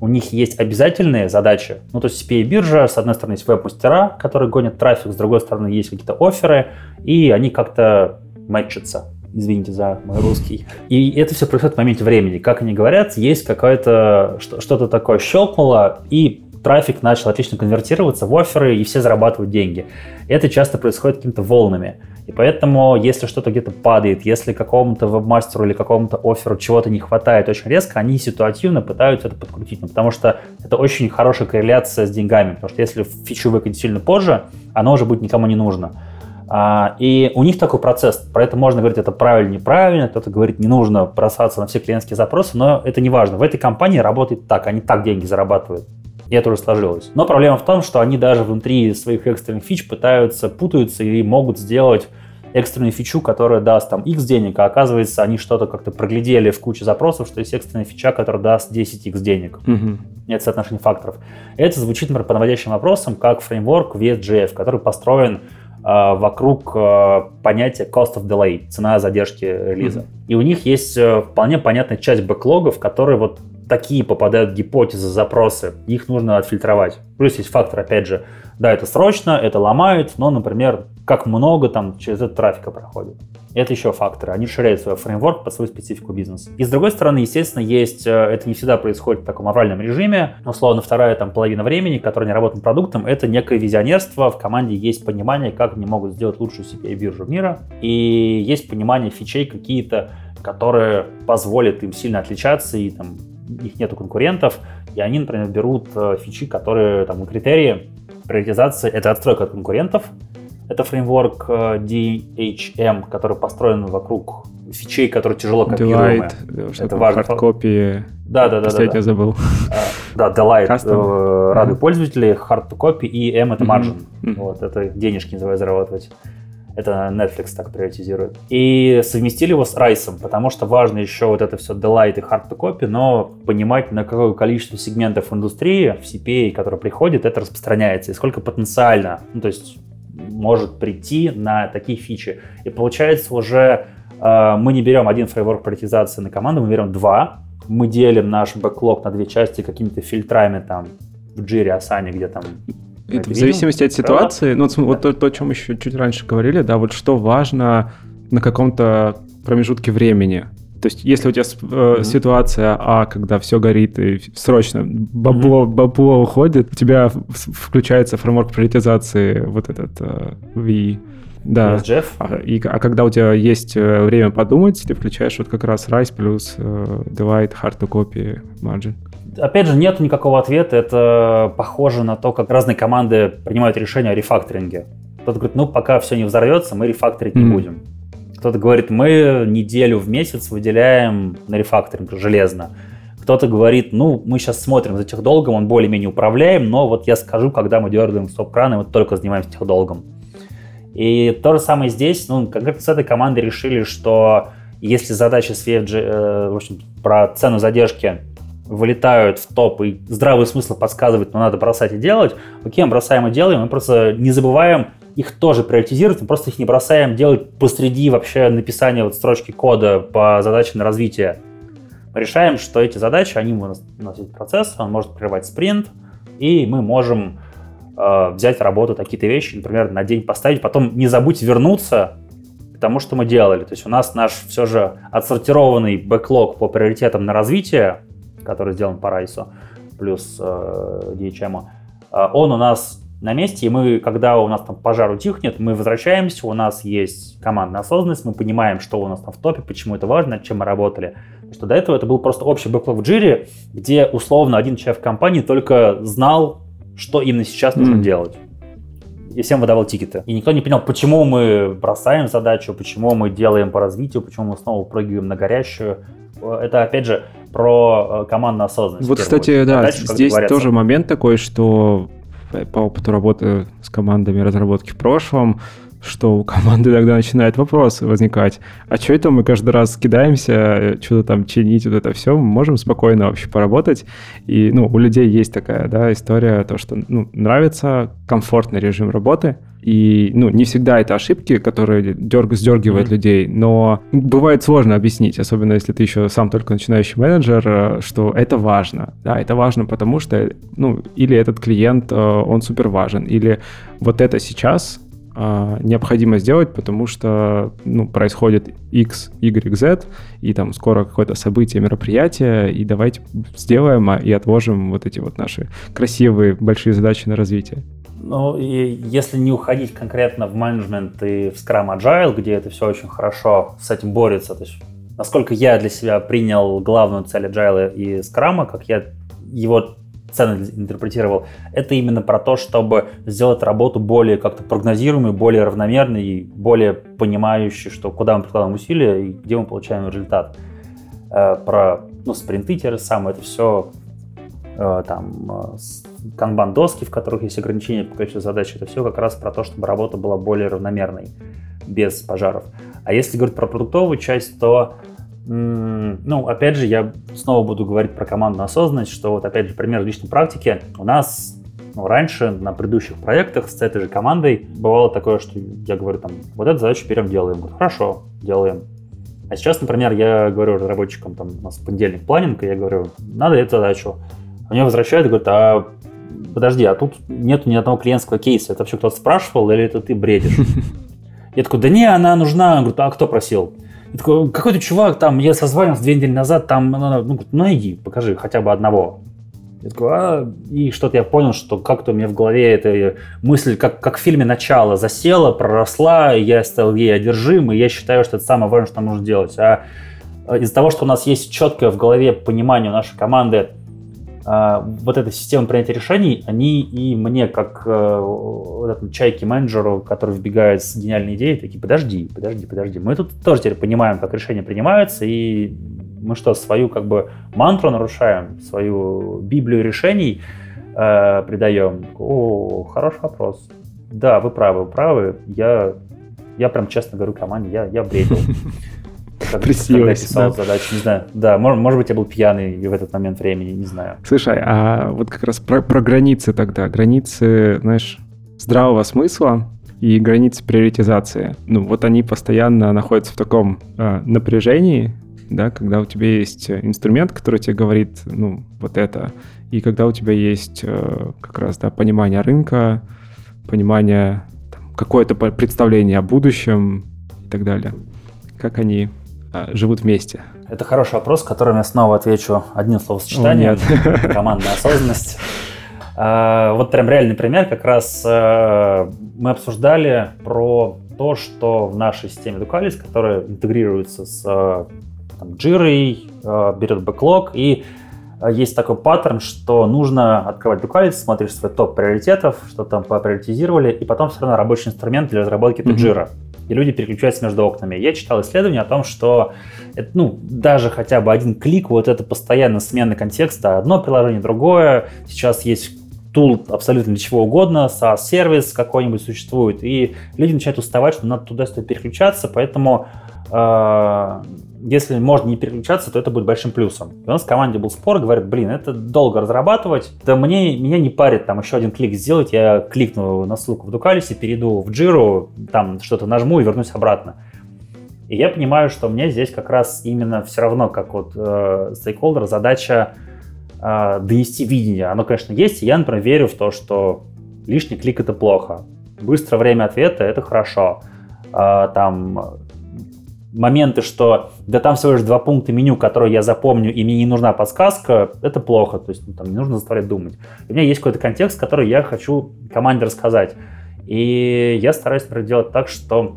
у них есть обязательные задачи. Ну, то есть CPA-биржа, с одной стороны, есть веб-мастера, которые гонят трафик, с другой стороны, есть какие-то оферы, и они как-то мэтчатся. Извините за мой русский. И это все происходит в моменте времени. Как они говорят, есть какое-то что-то такое щелкнуло, и трафик начал отлично конвертироваться в оферы, и все зарабатывают деньги. Это часто происходит какими-то волнами. И поэтому, если что-то где-то падает, если какому-то вебмастеру или какому-то оферу чего-то не хватает очень резко, они ситуативно пытаются это подкрутить. Ну, потому что это очень хорошая корреляция с деньгами. Потому что если фичу выкатить сильно позже, оно уже будет никому не нужно. А, и у них такой процесс. Про это можно говорить, это правильно, неправильно. Кто-то говорит, не нужно бросаться на все клиентские запросы, но это не важно. В этой компании работает так, они так деньги зарабатывают. И это уже сложилось. Но проблема в том, что они даже внутри своих экстренных фич пытаются, путаются и могут сделать экстренную фичу, которая даст там X денег, а оказывается, они что-то как-то проглядели в куче запросов, что есть экстренная фича, которая даст 10X денег. Угу. Это соотношение факторов. Это звучит, например, по наводящим вопросам, как фреймворк VSGF, который построен э, вокруг э, понятия cost of delay, цена задержки релиза. mm И у них есть э, вполне понятная часть бэклогов, которые вот такие попадают гипотезы, запросы, их нужно отфильтровать. Плюс есть фактор, опять же, да, это срочно, это ломает, но, например, как много там через это трафика проходит. Это еще факторы. Они расширяют свой фреймворк под свою специфику бизнеса. И с другой стороны, естественно, есть, э, это не всегда происходит в таком авральном режиме. Условно, вторая там половина времени, которая не работает продуктом, это некое визионерство. В команде есть понимание, как они могут сделать лучшую CPI-биржу мира. И есть понимание фичей какие-то, которое позволит им сильно отличаться, и там их нету конкурентов, и они, например, берут э, фичи, которые там критерии приоритизации, это отстройка от конкурентов, это фреймворк э, DHM, который построен вокруг фичей, которые тяжело копируемые. Delight, это важно. Хардкопии. Да, да, да. Последнее да, да. забыл. Да, Delight, Custom. радует uh-huh. пользователей, и M это margin. Вот, это денежки называют зарабатывать. Это Netflix так приоритизирует. И совместили его с Райсом, потому что важно еще вот это все Delight и Hard to Copy, но понимать, на какое количество сегментов индустрии в CPA, который приходит, это распространяется, и сколько потенциально, ну, то есть может прийти на такие фичи. И получается уже э, мы не берем один фреймворк приоритизации на команду, мы берем два, мы делим наш бэклог на две части какими-то фильтрами там в Jira, Asana, где там это в зависимости от ситуации, ну, вот то, то, о чем еще чуть раньше говорили, да, вот что важно на каком-то промежутке времени. То есть, если у тебя э, mm-hmm. ситуация А, когда все горит и срочно бабло, mm-hmm. бабло уходит, у тебя включается фреймворк приоритизации вот этот э, V. Да. Jeff. А, и, а когда у тебя есть э, время подумать, ты включаешь вот как раз Rise плюс э, Divide, Hard to Copy, Margin. Опять же, нет никакого ответа. Это похоже на то, как разные команды принимают решение о рефакторинге. Кто-то говорит, ну, пока все не взорвется, мы рефакторить mm-hmm. не будем. Кто-то говорит, мы неделю в месяц выделяем на рефакторинг железно. Кто-то говорит, ну, мы сейчас смотрим за техдолгом, он более-менее управляем, но вот я скажу, когда мы дергаем стоп-краны, мы только занимаемся техдолгом. И то же самое здесь, ну, конкретно с этой командой решили, что если задача с VFG, э, в общем, про цену задержки вылетают в топ, и здравый смысл подсказывает, но надо бросать и делать, окей, мы бросаем и делаем, мы просто не забываем их тоже приоритизировать, мы просто их не бросаем делать посреди вообще написания вот строчки кода по задаче на развитие. Мы решаем, что эти задачи, они у нас, у нас есть процесс, он может прерывать спринт, и мы можем э, взять работу какие-то вещи, например, на день поставить, потом не забудь вернуться к тому, что мы делали. То есть у нас наш все же отсортированный бэклог по приоритетам на развитие, который сделан по Райсу, плюс э, DHM, э, он у нас на месте, и мы, когда у нас там пожар утихнет, мы возвращаемся, у нас есть командная осознанность, мы понимаем, что у нас там в топе, почему это важно, над чем мы работали. Потому что до этого это был просто общий бэклог в джире, где условно один человек в компании только знал, что именно сейчас нужно mm. делать. И всем выдавал тикеты. И никто не понял, почему мы бросаем задачу, почему мы делаем по развитию, почему мы снова прыгаем на горящую. Это, опять же, про э, командную осознанность. Вот, кстати, да, Задачу, здесь тоже момент такой, что по опыту работы с командами разработки в прошлом, что у команды иногда начинают вопросы возникать. А что это мы каждый раз кидаемся, что-то там чинить, вот это все, мы можем спокойно вообще поработать. И, ну, у людей есть такая, да, история, то, что, ну, нравится комфортный режим работы, и, ну, не всегда это ошибки, которые дерг, сдергивают mm-hmm. людей, но бывает сложно объяснить, особенно если ты еще сам только начинающий менеджер, что это важно. Да, это важно, потому что, ну, или этот клиент, э, он супер важен, или вот это сейчас необходимо сделать, потому что ну, происходит X, Y, Z, и там скоро какое-то событие, мероприятие, и давайте сделаем а, и отложим вот эти вот наши красивые большие задачи на развитие. Ну, и если не уходить конкретно в менеджмент и в Scrum Agile, где это все очень хорошо с этим борется, то есть насколько я для себя принял главную цель Agile и Scrum, как я его ценно интерпретировал, это именно про то, чтобы сделать работу более как-то прогнозируемой, более равномерной и более понимающей, что куда мы прикладываем усилия и где мы получаем результат. Э, про ну, спринты те же самые, это все э, там э, канбан-доски, в которых есть ограничения по количеству задач, это все как раз про то, чтобы работа была более равномерной, без пожаров. А если говорить про продуктовую часть, то ну, опять же, я снова буду говорить про командную осознанность, что вот опять же пример личной практики. У нас ну, раньше на предыдущих проектах с этой же командой бывало такое, что я говорю там, вот эту задачу берем, делаем. Говорю, хорошо, делаем. А сейчас, например, я говорю разработчикам, там, у нас понедельник планинг, и я говорю, надо эту задачу. Они возвращают и говорят, а подожди, а тут нету ни одного клиентского кейса. Это вообще кто-то спрашивал или это ты бредишь? [LAUGHS] Я такой, да не, она нужна. Он говорит, а кто просил? Какой-то чувак там, я созванивался две недели назад, там, ну, ну, ну иди, покажи хотя бы одного. Я такой, а, и что-то я понял, что как-то у меня в голове эта мысль, как, как в фильме «Начало» засела, проросла, я стал ей одержим, и я считаю, что это самое важное, что нам нужно делать. А из-за того, что у нас есть четкое в голове понимание нашей команды, вот эта система принятия решений, они и мне, как э, вот этому чайке-менеджеру, который вбегает с гениальной идеей, такие, подожди, подожди, подожди. Мы тут тоже теперь понимаем, как решения принимаются, и мы что, свою как бы мантру нарушаем, свою библию решений э, придаем? О, хороший вопрос. Да, вы правы, вы правы. Я, я прям честно говорю команде, я, я бредил. [LAUGHS] Как, когда писал да. задачу, не знаю. Да, может, может быть, я был пьяный в этот момент времени, не знаю. Слушай, а вот как раз про, про границы тогда. Границы, знаешь, здравого смысла и границы приоритизации. Ну, вот они постоянно находятся в таком э, напряжении, да, когда у тебя есть инструмент, который тебе говорит, ну, вот это, и когда у тебя есть э, как раз, да, понимание рынка, понимание, какое-то представление о будущем и так далее. Как они живут вместе? Это хороший вопрос, который я снова отвечу одним словосочетанием. Командная [LAUGHS] осознанность. А, вот прям реальный пример. Как раз э, мы обсуждали про то, что в нашей системе Ducalis, которая интегрируется с э, там, Jira, э, берет бэклог, и есть такой паттерн, что нужно открывать Ducalis, смотришь свой топ приоритетов, что там поприоритизировали, и потом все равно рабочий инструмент для разработки это Jira. И люди переключаются между окнами. Я читал исследование о том, что это, ну, даже хотя бы один клик, вот это постоянно смена контекста, одно приложение, другое. Сейчас есть тул абсолютно для чего угодно, SaaS-сервис какой-нибудь существует, и люди начинают уставать, что надо туда-сюда переключаться, поэтому э, если можно не переключаться, то это будет большим плюсом. И у нас в команде был спор, говорит, блин, это долго разрабатывать, да мне, меня не парит там еще один клик сделать, я кликну на ссылку в Дукалисе, перейду в Джиру, там что-то нажму и вернусь обратно. И я понимаю, что мне здесь как раз именно все равно, как вот э, стейкхолдер, задача э, донести видение. Оно, конечно, есть, и я, например, верю в то, что лишний клик — это плохо. Быстрое время ответа — это хорошо. Э, там моменты, что да там всего лишь два пункта меню, которые я запомню, и мне не нужна подсказка, это плохо, то есть ну, там не нужно заставлять думать. У меня есть какой-то контекст, который я хочу команде рассказать. И я стараюсь, например, делать так, что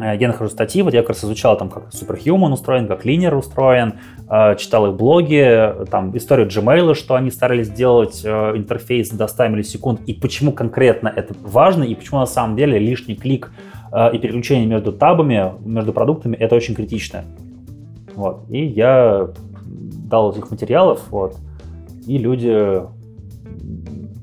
э, я нахожу статьи, вот я как раз изучал там, как Superhuman устроен, как Linear устроен, э, читал их блоги, там историю Gmail, что они старались сделать э, интерфейс до 100 миллисекунд, и почему конкретно это важно, и почему на самом деле лишний клик и переключение между табами, между продуктами, это очень критично. Вот. И я дал этих материалов, вот, и люди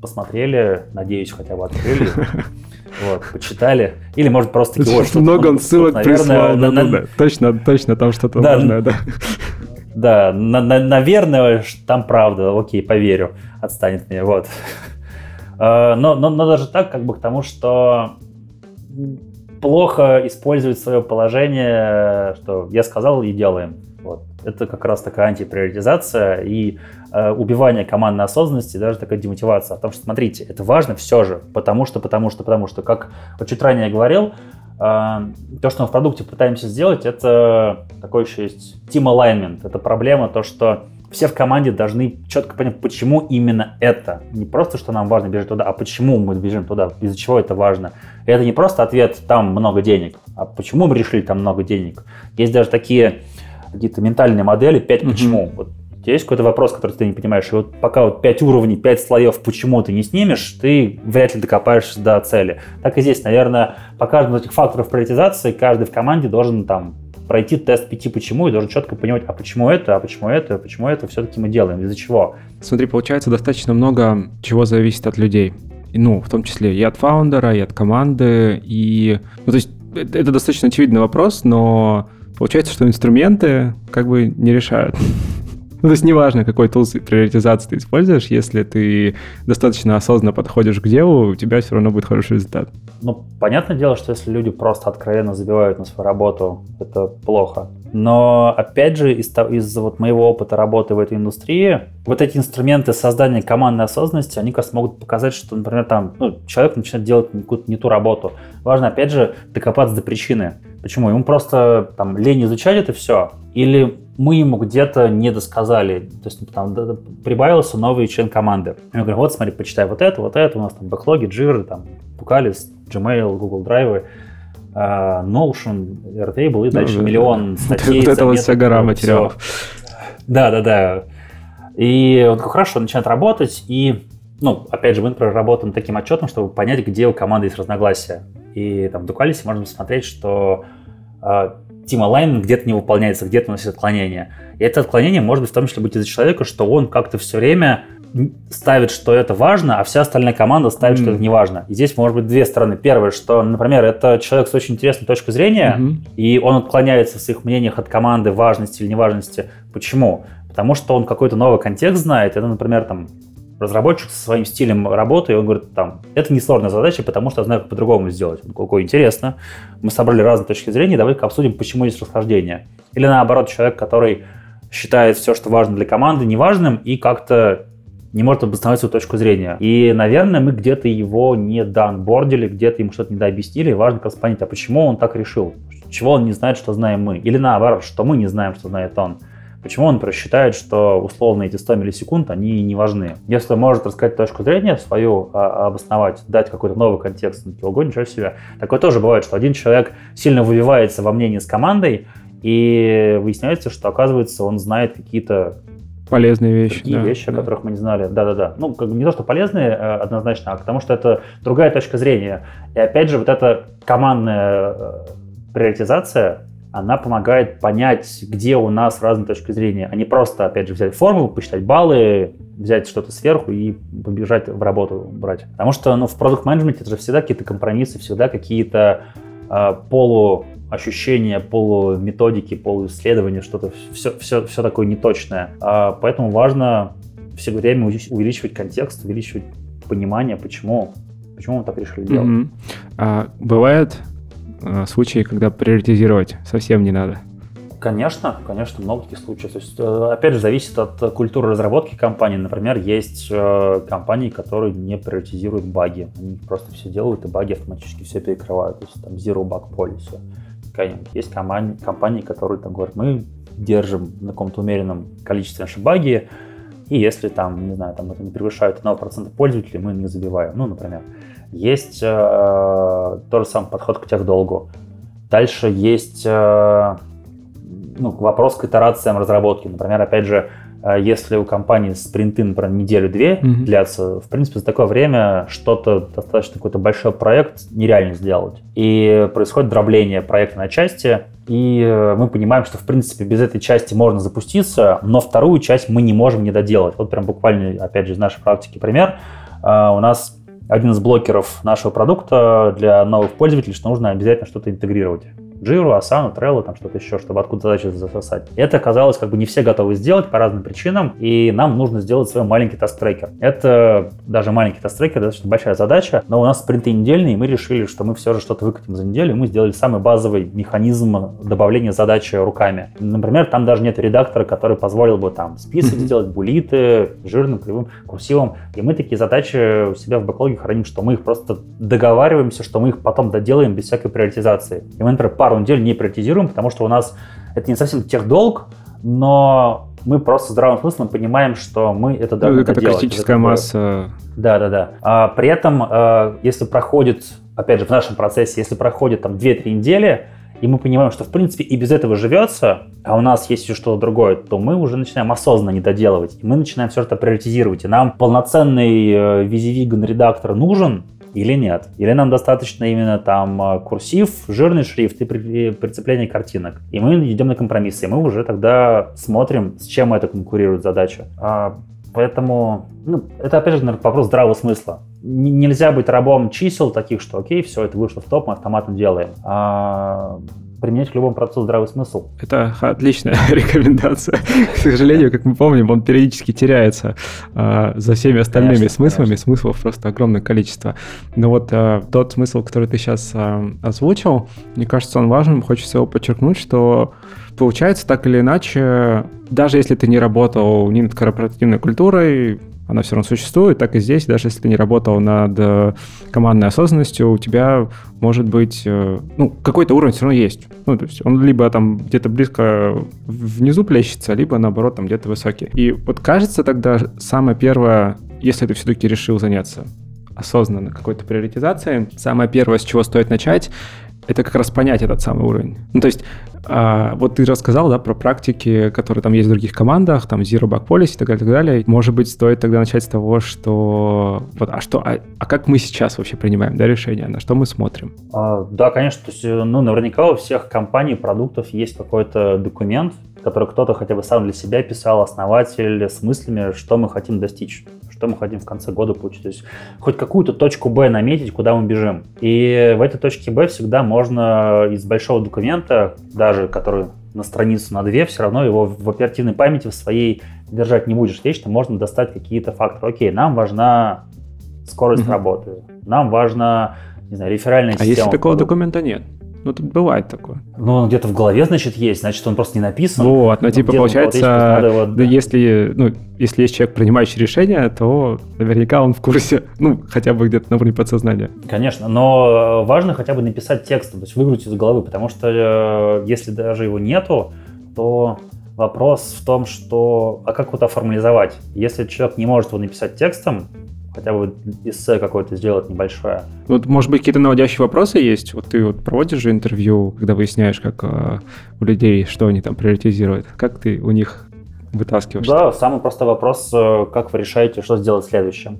посмотрели, надеюсь, хотя бы открыли, [LAUGHS] вот, почитали, или может просто такие, вот, Много он ссылок прислал, точно, точно, там что-то важное, да. Да, на, на, наверное, там правда, окей, поверю, отстанет мне, вот. Э, но, но, но даже так, как бы к тому, что плохо использовать свое положение, что я сказал и делаем. Вот. Это как раз такая антиприоритизация и э, убивание командной осознанности, даже такая демотивация. О том, что, смотрите, это важно все же, потому что, потому что, потому что, как чуть ранее я говорил, э, то, что мы в продукте пытаемся сделать, это такой еще есть team alignment. Это проблема, то, что все в команде должны четко понять, почему именно это. Не просто, что нам важно бежать туда, а почему мы бежим туда, из-за чего это важно. И это не просто ответ «там много денег», а почему мы решили там много денег. Есть даже такие какие-то ментальные модели «пять почему». Mm-hmm. Вот есть какой-то вопрос, который ты не понимаешь, и вот пока вот 5 уровней, 5 слоев почему ты не снимешь, ты вряд ли докопаешься до цели. Так и здесь, наверное, по каждому из этих факторов приоритизации каждый в команде должен там пройти тест пяти почему и должен четко понимать, а почему это, а почему это, а почему это все-таки мы делаем, из-за чего. Смотри, получается достаточно много чего зависит от людей. Ну, в том числе и от фаундера, и от команды, и... Ну, то есть это достаточно очевидный вопрос, но получается, что инструменты как бы не решают. Ну, [LAUGHS] то есть неважно, какой тул приоритизации ты используешь, если ты достаточно осознанно подходишь к делу, у тебя все равно будет хороший результат. Ну, понятное дело, что если люди просто откровенно забивают на свою работу, это плохо. Но, опять же, из, из вот моего опыта работы в этой индустрии, вот эти инструменты создания командной осознанности, они, кажется, могут показать, что, например, там, ну, человек начинает делать не ту работу. Важно, опять же, докопаться до причины. Почему? Ему просто там лень изучать это все, или мы ему где-то не досказали, то есть там прибавился новый член команды. Я говорю, вот смотри, почитай вот это, вот это, у нас там бэклоги, джиры, там, Букалис, Gmail, Google Drive, Notion, Airtable и дальше ну, миллион статей. Вот это вот вся гора материалов. Да, да, да. И он хорошо начинает работать, и, ну, опять же, мы, например, работаем таким отчетом, чтобы понять, где у команды есть разногласия. И там в Duqualis можно посмотреть, что э, Team Alignment где-то не выполняется, где-то у нас есть отклонение. И это отклонение может быть в том числе быть из-за человека, что он как-то все время ставит, что это важно, а вся остальная команда ставит, mm. что это не важно. И здесь может быть две стороны. Первое, что, например, это человек с очень интересной точкой зрения, mm-hmm. и он отклоняется в своих мнениях от команды важности или неважности. Почему? Потому что он какой-то новый контекст знает. Это, например, там разработчик со своим стилем работы, и он говорит, там, это несложная задача, потому что я знаю, как по-другому сделать. Он какой интересно. Мы собрали разные точки зрения, давай-ка обсудим, почему есть расхождение. Или наоборот, человек, который считает все, что важно для команды, неважным, и как-то не может обосновать свою точку зрения. И, наверное, мы где-то его не доанбордили, где-то ему что-то не дообъяснили. Важно как раз понять, а почему он так решил? Чего он не знает, что знаем мы? Или наоборот, что мы не знаем, что знает он? Почему он например, считает, что условно эти 100 миллисекунд, они не важны? Если он может рассказать точку зрения свою, а, обосновать, дать какой-то новый контекст на треугольник, ничего себе. Такое тоже бывает, что один человек сильно выбивается во мнении с командой, и выясняется, что, оказывается, он знает какие-то полезные вещи. Такие да, вещи, да. о которых мы не знали. Да-да-да. Ну, как бы не то, что полезные э, однозначно, а потому что это другая точка зрения. И опять же, вот эта командная э, приоритизация, она помогает понять, где у нас разные точки зрения, а не просто, опять же, взять формулу, посчитать баллы, взять что-то сверху и побежать в работу брать. Потому что ну, в продукт менеджменте это же всегда какие-то компромиссы, всегда какие-то э, полу ощущения, полуметодики, полуисследования, что-то все, все, все такое неточное. А поэтому важно все время увеличивать контекст, увеличивать понимание, почему, почему мы так решили делать. Mm-hmm. А, бывает а, случаи, когда приоритизировать совсем не надо? Конечно, конечно, много таких случаев. То есть, э, опять же, зависит от культуры разработки компании. Например, есть э, компании, которые не приоритизируют баги. Они просто все делают, и баги автоматически все перекрывают. То есть там zero bug policy. Есть компании, которые там говорят, мы держим на каком-то умеренном количестве наши баги, и если там, не знаю, там это не превышает 1% пользователей, мы не забиваем. Ну, например. Есть э, тот же самый подход к техдолгу. Дальше есть э, ну, вопрос к итерациям разработки. Например, опять же, если у компании спринты, например, неделю-две mm-hmm. длятся, в принципе, за такое время что-то, достаточно какой-то большой проект нереально сделать. И происходит дробление проекта на части, и э, мы понимаем, что, в принципе, без этой части можно запуститься, но вторую часть мы не можем не доделать. Вот прям буквально, опять же, из нашей практики пример. Э, у нас один из блокеров нашего продукта для новых пользователей, что нужно обязательно что-то интегрировать. Jira, Asana, Trello, там что-то еще, чтобы откуда задачи засосать. Это оказалось как бы не все готовы сделать по разным причинам, и нам нужно сделать свой маленький тест-трекер. Это даже маленький тест-трекер, достаточно большая задача, но у нас спринты недельные, и мы решили, что мы все же что-то выкатим за неделю, и мы сделали самый базовый механизм добавления задачи руками. Например, там даже нет редактора, который позволил бы там список сделать, булиты, жирным, кривым, курсивом, и мы такие задачи у себя в бэклоге храним, что мы их просто договариваемся, что мы их потом доделаем без всякой приоритизации. И мы, например, пару недель не приоритизируем, потому что у нас это не совсем техдолг, но мы просто здравым смыслом понимаем, что мы это должны ну, это делать. критическая это масса. Да, да, да. А, при этом, а, если проходит, опять же, в нашем процессе, если проходит там 2-3 недели, и мы понимаем, что в принципе и без этого живется, а у нас есть еще что-то другое, то мы уже начинаем осознанно не доделывать. И мы начинаем все это приоритизировать. И нам полноценный э, визивиган редактор нужен, или нет. Или нам достаточно именно там а, курсив, жирный шрифт и прицепление картинок. И мы идем на компромиссы, и мы уже тогда смотрим, с чем это конкурирует задача. А, поэтому, ну, это опять же, наверное, вопрос здравого смысла. Н- нельзя быть рабом чисел таких, что окей, все, это вышло в топ, мы автоматом делаем. А применять к любому процессу здравый смысл. Это отличная [LAUGHS] рекомендация. К сожалению, как мы помним, он периодически теряется э, за всеми остальными конечно, смыслами. Конечно. Смыслов просто огромное количество. Но вот э, тот смысл, который ты сейчас э, озвучил, мне кажется, он важным. Хочется его подчеркнуть, что получается так или иначе, даже если ты не работал ни над корпоративной культурой, она все равно существует, так и здесь, даже если ты не работал над э, командной осознанностью, у тебя может быть, э, ну, какой-то уровень все равно есть. Ну, то есть он либо там где-то близко внизу плещется, либо наоборот там где-то высокий. И вот кажется тогда самое первое, если ты все-таки решил заняться осознанно какой-то приоритизацией, самое первое, с чего стоит начать, это как раз понять этот самый уровень. Ну, то есть, а, вот ты рассказал, да, про практики, которые там есть в других командах, там Zero Bug Policy и так далее, так далее. Может быть, стоит тогда начать с того, что вот, а что, а, а как мы сейчас вообще принимаем, да, решения, на что мы смотрим? А, да, конечно, то есть, э, ну, наверняка у всех компаний, продуктов есть какой-то документ, который кто-то хотя бы сам для себя писал, основатель, с мыслями, что мы хотим достичь что мы хотим в конце года получить. То есть хоть какую-то точку Б наметить, куда мы бежим. И в этой точке Б всегда можно из большого документа, даже который на страницу на две, все равно его в оперативной памяти в своей держать не будешь вечно, можно достать какие-то факторы. Окей, нам важна скорость mm-hmm. работы, нам важна, не знаю, реферальная а система. А если такого документа нет? Ну, тут бывает такое. Ну, он где-то в голове, значит, есть, значит, он просто не написан. Вот, ну, типа, получается, вот есть, да, если, ну, если есть человек, принимающий решение, то наверняка он в курсе, [LAUGHS] ну, хотя бы где-то на уровне подсознания. Конечно, но важно хотя бы написать текст, то есть выгрузить из головы, потому что э, если даже его нету, то вопрос в том, что, а как вот оформализовать? Если человек не может его написать текстом, хотя бы эссе какое-то сделать небольшое. Вот, может быть, какие-то наводящие вопросы есть? Вот ты вот проводишь же интервью, когда выясняешь, как э, у людей, что они там приоритизируют. Как ты у них вытаскиваешь? Да, самый простой вопрос, э, как вы решаете, что сделать следующим?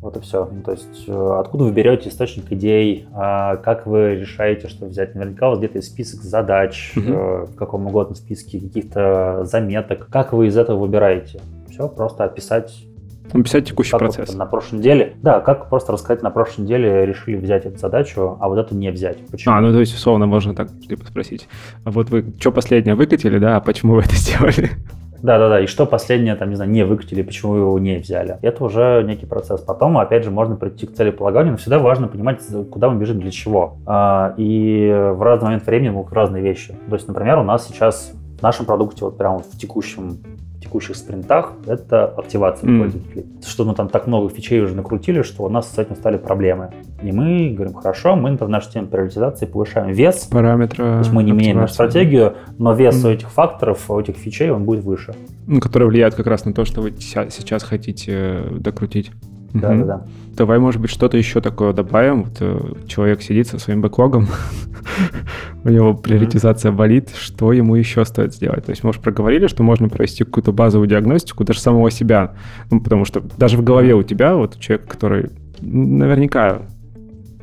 Вот и все. Ну, то есть, э, откуда вы берете источник идей, а как вы решаете, что взять? Наверняка у вас где-то есть список задач, угу. в каком угодно списке, каких-то заметок. Как вы из этого выбираете? Все, просто описать Написать текущий как процесс. Вот на прошлой неделе. Да, как просто рассказать, на прошлой неделе решили взять эту задачу, а вот эту не взять. Почему? А, ну то есть, условно, можно так типа, спросить. А вот вы что последнее выкатили, да, а почему вы это сделали? Да-да-да, и что последнее, там, не знаю, не выкатили, почему вы его не взяли. Это уже некий процесс. Потом, опять же, можно прийти к целеполаганию, но всегда важно понимать, куда мы бежим, для чего. А, и в разный момент времени могут разные вещи. То есть, например, у нас сейчас в нашем продукте, вот прямо в текущем текущих спринтах, это активация mm. пользователей. Что мы там так много фичей уже накрутили, что у нас с этим стали проблемы. И мы говорим, хорошо, мы в нашей теме приоритизации повышаем вес. Параметры. То есть мы не меняем нашу стратегию, но вес mm. у этих факторов, у этих фичей, он будет выше. Ну, которые влияют как раз на то, что вы сейчас хотите э, докрутить. Да, да, да. Давай, может быть, что-то еще такое добавим. Вот, э, человек сидит со своим бэклогом, [LAUGHS] у него приоритизация болит, что ему еще стоит сделать? То есть мы уже проговорили, что можно провести какую-то базовую диагностику даже самого себя. Ну, потому что даже в голове у тебя, вот человек, который наверняка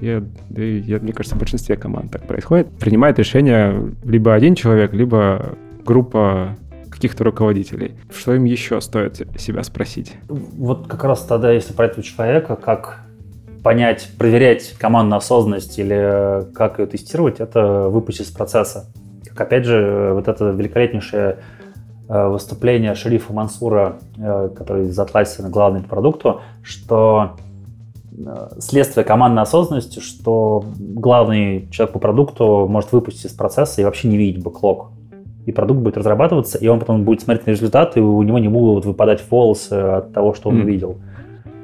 я, я, мне кажется, в большинстве команд так происходит. Принимает решение либо один человек, либо группа каких-то руководителей. Что им еще стоит себя спросить? Вот как раз тогда, если про этого человека, как понять, проверять командную осознанность или как ее тестировать, это выпустить из процесса. Как опять же, вот это великолепнейшее э, выступление шерифа Мансура, э, который из Atlassian главный по продукту, что э, следствие командной осознанности, что главный человек по продукту может выпустить из процесса и вообще не видеть бэклог и продукт будет разрабатываться, и он потом будет смотреть на результаты, и у него не будут выпадать волосы от того, что он mm. увидел.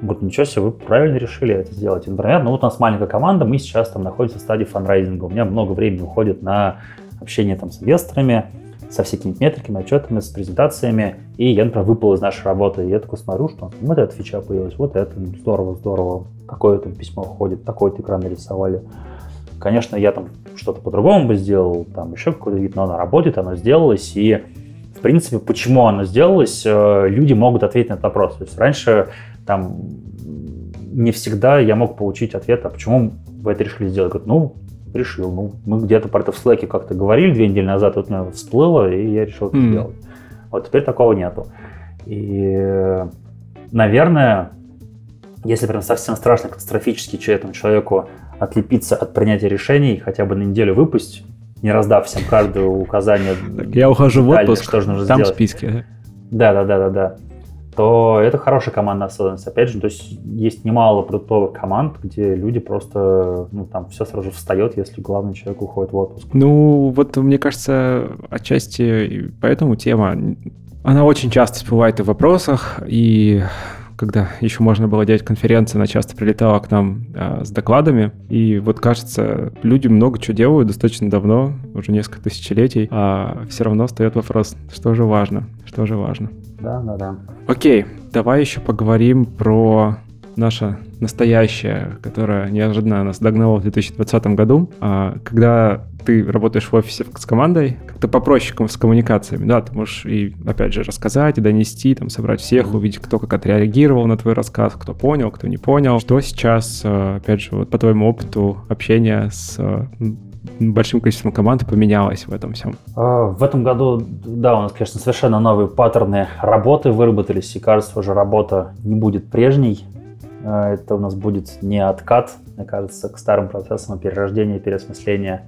Он говорит, ничего себе, вы правильно решили это сделать. И, например, ну вот у нас маленькая команда, мы сейчас там находимся в стадии фанрайзинга. У меня много времени уходит на общение там с инвесторами, со всякими метриками, отчетами, с презентациями. И я, например, выпал из нашей работы. И я такой смотрю, что вот эта фича появилась, вот это, здорово, здорово. Такое-то письмо ходит, такой-то экран нарисовали. Конечно, я там что-то по-другому бы сделал, там еще какой-то вид, но оно работает, оно сделалось, и в принципе, почему оно сделалось, э, люди могут ответить на этот вопрос. То есть раньше там не всегда я мог получить ответ, а почему вы это решили сделать? Говорят, ну, решил. Ну, мы где-то про это в Slack как-то говорили две недели назад, вот мне всплыло, и я решил это mm. сделать. Вот теперь такого нету. И, наверное, если прям совсем страшно, катастрофически этому человеку отлепиться от принятия решений, хотя бы на неделю выпустить, не раздав всем каждое указание. Я ухожу в отпуск, что же нужно там сделать. списки. Да, да, да, да, да. То это хорошая командная осознанность. Опять же, то есть есть немало продуктовых команд, где люди просто, ну, там все сразу же встает, если главный человек уходит в отпуск. Ну, вот мне кажется, отчасти поэтому тема, она очень часто всплывает и в вопросах, и когда еще можно было делать конференции, она часто прилетала к нам а, с докладами. И вот кажется, люди много чего делают достаточно давно, уже несколько тысячелетий, а все равно встает вопрос, что же важно, что же важно. Да, да, да. Окей, давай еще поговорим про наша настоящая, которая неожиданно нас догнала в 2020 году. А когда ты работаешь в офисе с командой, как-то попроще с коммуникациями, да, ты можешь и, опять же, рассказать, и донести, там, собрать всех, увидеть, кто как отреагировал на твой рассказ, кто понял, кто не понял. Что сейчас, э, опять же, вот по твоему опыту общения с большим количеством команд поменялось в этом всем? А, в этом году, да, у нас, конечно, совершенно новые паттерны работы выработались, и кажется, уже работа не будет прежней. А, это у нас будет не откат, мне кажется, к старым процессам перерождения, переосмысления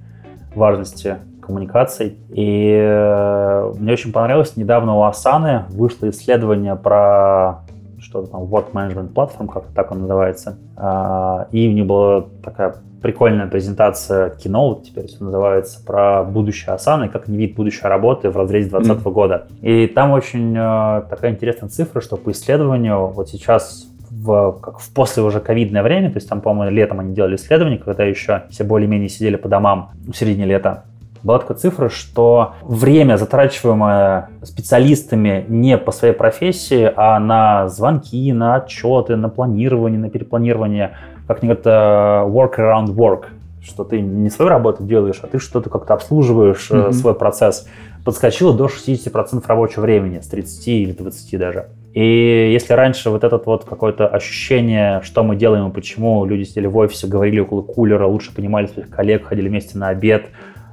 важности коммуникаций. И э, мне очень понравилось, недавно у Асаны вышло исследование про что-то там, Work Management Platform, как-то так он называется. А, и у них была такая прикольная презентация кино, теперь все называется, про будущее Асаны, как не вид будущей работы в разрезе 2020 mm. года. И там очень э, такая интересная цифра, что по исследованию вот сейчас в, как в после уже ковидное время, то есть там, по-моему, летом они делали исследование, когда еще все более-менее сидели по домам в середине лета, была такая цифра, что время, затрачиваемое специалистами не по своей профессии, а на звонки, на отчеты, на планирование, на перепланирование, как они говорят, э, work around work, что ты не свою работу делаешь, а ты что-то как-то обслуживаешь mm-hmm. свой процесс, подскочило до 60% рабочего времени, с 30 или 20 даже. И если раньше вот это вот какое-то ощущение, что мы делаем и почему люди сидели в офисе, говорили около кулера, лучше понимали своих коллег, ходили вместе на обед,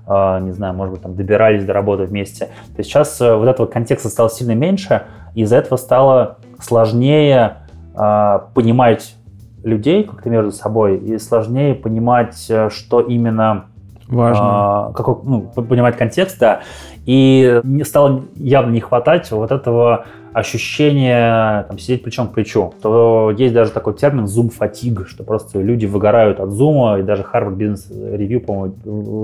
э, не знаю, может быть, там добирались до работы вместе, то сейчас вот этого контекста стало сильно меньше, и из-за этого стало сложнее понимать людей как-то между собой, и сложнее понимать, э, что именно важно, э, какой, ну, понимать контекст, да, и стало явно не хватать вот этого ощущение там, сидеть плечом к плечу, то есть даже такой термин zoom фатиг, что просто люди выгорают от зума, и даже Harvard Business Review, по-моему,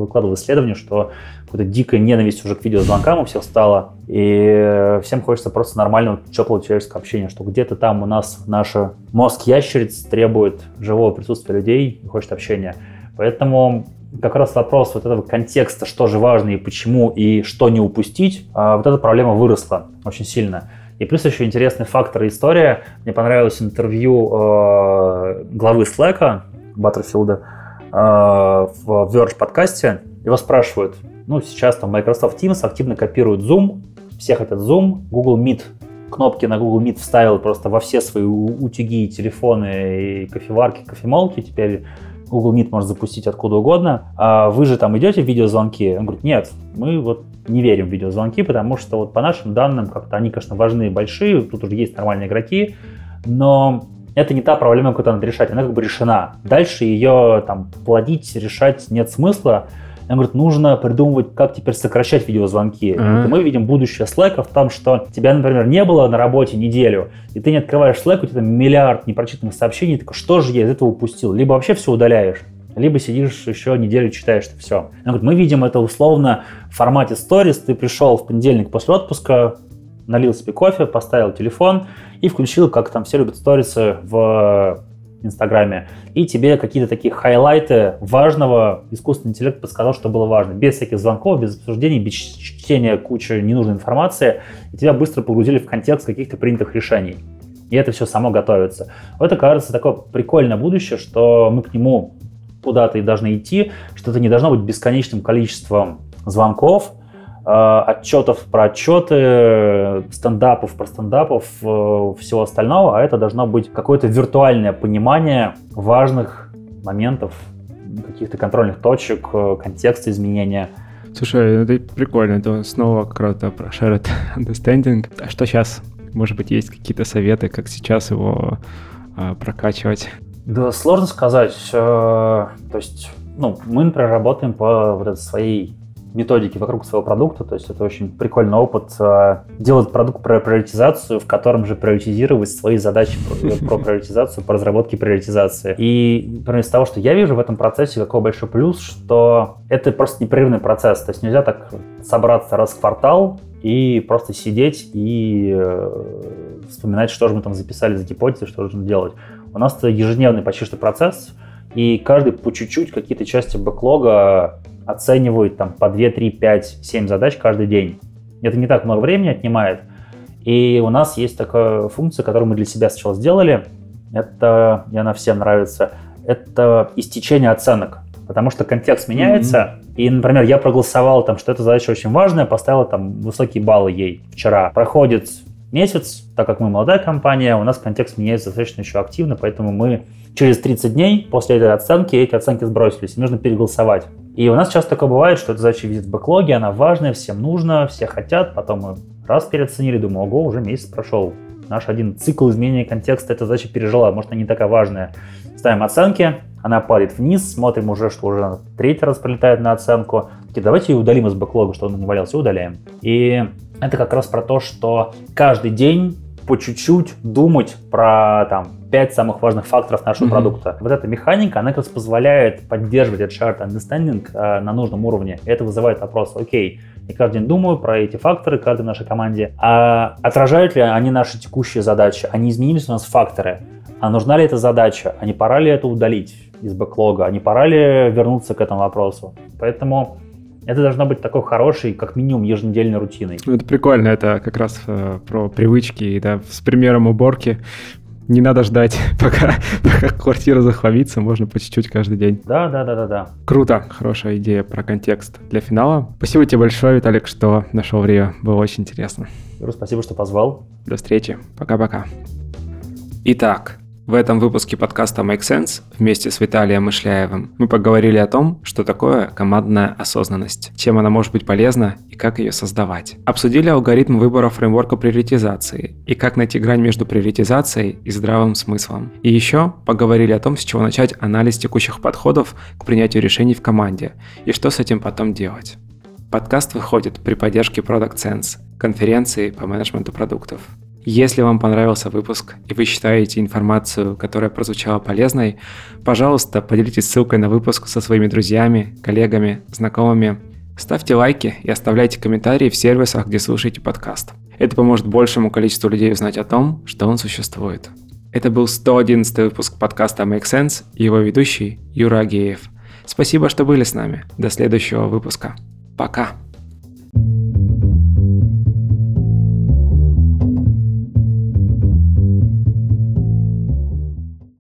выкладывал исследование, что какая-то дикая ненависть уже к видеозвонкам у всех стала, и всем хочется просто нормального, теплого человеческого общения, что где-то там у нас наш мозг ящериц требует живого присутствия людей и хочет общения. Поэтому как раз вопрос вот этого контекста, что же важно и почему, и что не упустить, а вот эта проблема выросла очень сильно. И плюс еще интересный фактор и история. Мне понравилось интервью э, главы Slack, Баттерфилда, э, в Verge подкасте. Его спрашивают, ну, сейчас там Microsoft Teams активно копирует Zoom, все хотят Zoom, Google Meet кнопки на Google Meet вставил просто во все свои утюги, телефоны и кофеварки, кофемолки. Теперь Google Meet можно запустить откуда угодно. А вы же там идете в видеозвонки? Он говорит, нет, мы вот не верим в видеозвонки, потому что вот по нашим данным как-то они, конечно, важны большие, тут уже есть нормальные игроки, но это не та проблема, которую надо решать, она как бы решена. Дальше ее там плодить, решать нет смысла. Он говорит, нужно придумывать, как теперь сокращать видеозвонки. Mm-hmm. мы видим будущее Slack в том, что тебя, например, не было на работе неделю, и ты не открываешь Slack, у тебя там миллиард непрочитанных сообщений, ты такой, что же я из этого упустил? Либо вообще все удаляешь, либо сидишь еще неделю читаешь это все. Он говорит, мы видим это условно в формате stories, ты пришел в понедельник после отпуска, налил себе кофе, поставил телефон и включил, как там все любят сторисы в Инстаграме, и тебе какие-то такие хайлайты важного искусственный интеллект подсказал, что было важно. Без всяких звонков, без обсуждений, без чтения кучи ненужной информации, и тебя быстро погрузили в контекст каких-то принятых решений. И это все само готовится. Это кажется такое прикольное будущее, что мы к нему куда-то и должны идти, что это не должно быть бесконечным количеством звонков, отчетов про отчеты, стендапов про стендапов, э, всего остального, а это должно быть какое-то виртуальное понимание важных моментов, каких-то контрольных точек, э, контекста изменения. Слушай, это прикольно, это снова как раз про shared understanding. А что сейчас? Может быть, есть какие-то советы, как сейчас его прокачивать? Да, сложно сказать. Э, то есть, ну, мы, например, работаем по вот этой своей методике вокруг своего продукта, то есть это очень прикольный опыт э, делать продукт про приоритизацию, в котором же приоритизировать свои задачи про приоритизацию, по разработке приоритизации. И, например, из того, что я вижу в этом процессе, какой большой плюс, что это просто непрерывный процесс, то есть нельзя так собраться раз в квартал и просто сидеть и э, вспоминать, что же мы там записали за гипотезы, что нужно делать. У нас это ежедневный почти что процесс, и каждый по чуть-чуть какие-то части бэклога оценивает там по 2, 3, 5, 7 задач каждый день. Это не так много времени отнимает. И у нас есть такая функция, которую мы для себя сначала сделали. это, и она всем нравится, это истечение оценок. Потому что контекст меняется, mm-hmm. и, например, я проголосовал, там, что эта задача очень важная, поставил там высокие баллы ей вчера. Проходит месяц, так как мы молодая компания, у нас контекст меняется достаточно еще активно, поэтому мы через 30 дней после этой оценки эти оценки сбросились, и нужно переголосовать. И у нас часто такое бывает, что эта задача висит в бэклоге, она важная, всем нужна, все хотят, потом мы раз переоценили, думаю, ого, уже месяц прошел. Наш один цикл изменения контекста эта задача пережила, может, она не такая важная. Ставим оценки, она падает вниз, смотрим уже, что уже третий раз прилетает на оценку. Такие, давайте ее удалим из бэклога, что он не валялся, удаляем. И это как раз про то, что каждый день по чуть-чуть думать про там пять самых важных факторов нашего mm-hmm. продукта. Вот эта механика, она как раз позволяет поддерживать этот shared understanding э, на нужном уровне. И это вызывает вопрос, окей, я каждый день думаю про эти факторы, каждой нашей команде. А отражают ли они наши текущие задачи? Они изменились у нас факторы? А нужна ли эта задача? А не пора ли это удалить из бэклога? А не пора ли вернуться к этому вопросу? Поэтому это должно быть такой хорошей, как минимум, еженедельной рутиной. Это прикольно, это как раз э, про привычки, да, с примером уборки. Не надо ждать, [LAUGHS] пока, пока квартира захламится, можно по чуть-чуть каждый день. Да, да, да, да, да. Круто, хорошая идея про контекст для финала. Спасибо тебе большое, Виталик, что нашел время. Было очень интересно. Юра, спасибо, что позвал. До встречи. Пока-пока. Итак, в этом выпуске подкаста Make Sense вместе с Виталием Мышляевым мы поговорили о том, что такое командная осознанность, чем она может быть полезна и как ее создавать. Обсудили алгоритм выбора фреймворка приоритизации и как найти грань между приоритизацией и здравым смыслом. И еще поговорили о том, с чего начать анализ текущих подходов к принятию решений в команде и что с этим потом делать. Подкаст выходит при поддержке Product Sense, конференции по менеджменту продуктов. Если вам понравился выпуск и вы считаете информацию, которая прозвучала полезной, пожалуйста, поделитесь ссылкой на выпуск со своими друзьями, коллегами, знакомыми. Ставьте лайки и оставляйте комментарии в сервисах, где слушаете подкаст. Это поможет большему количеству людей узнать о том, что он существует. Это был 111 выпуск подкаста Make Sense и его ведущий Юра Агеев. Спасибо, что были с нами. До следующего выпуска. Пока.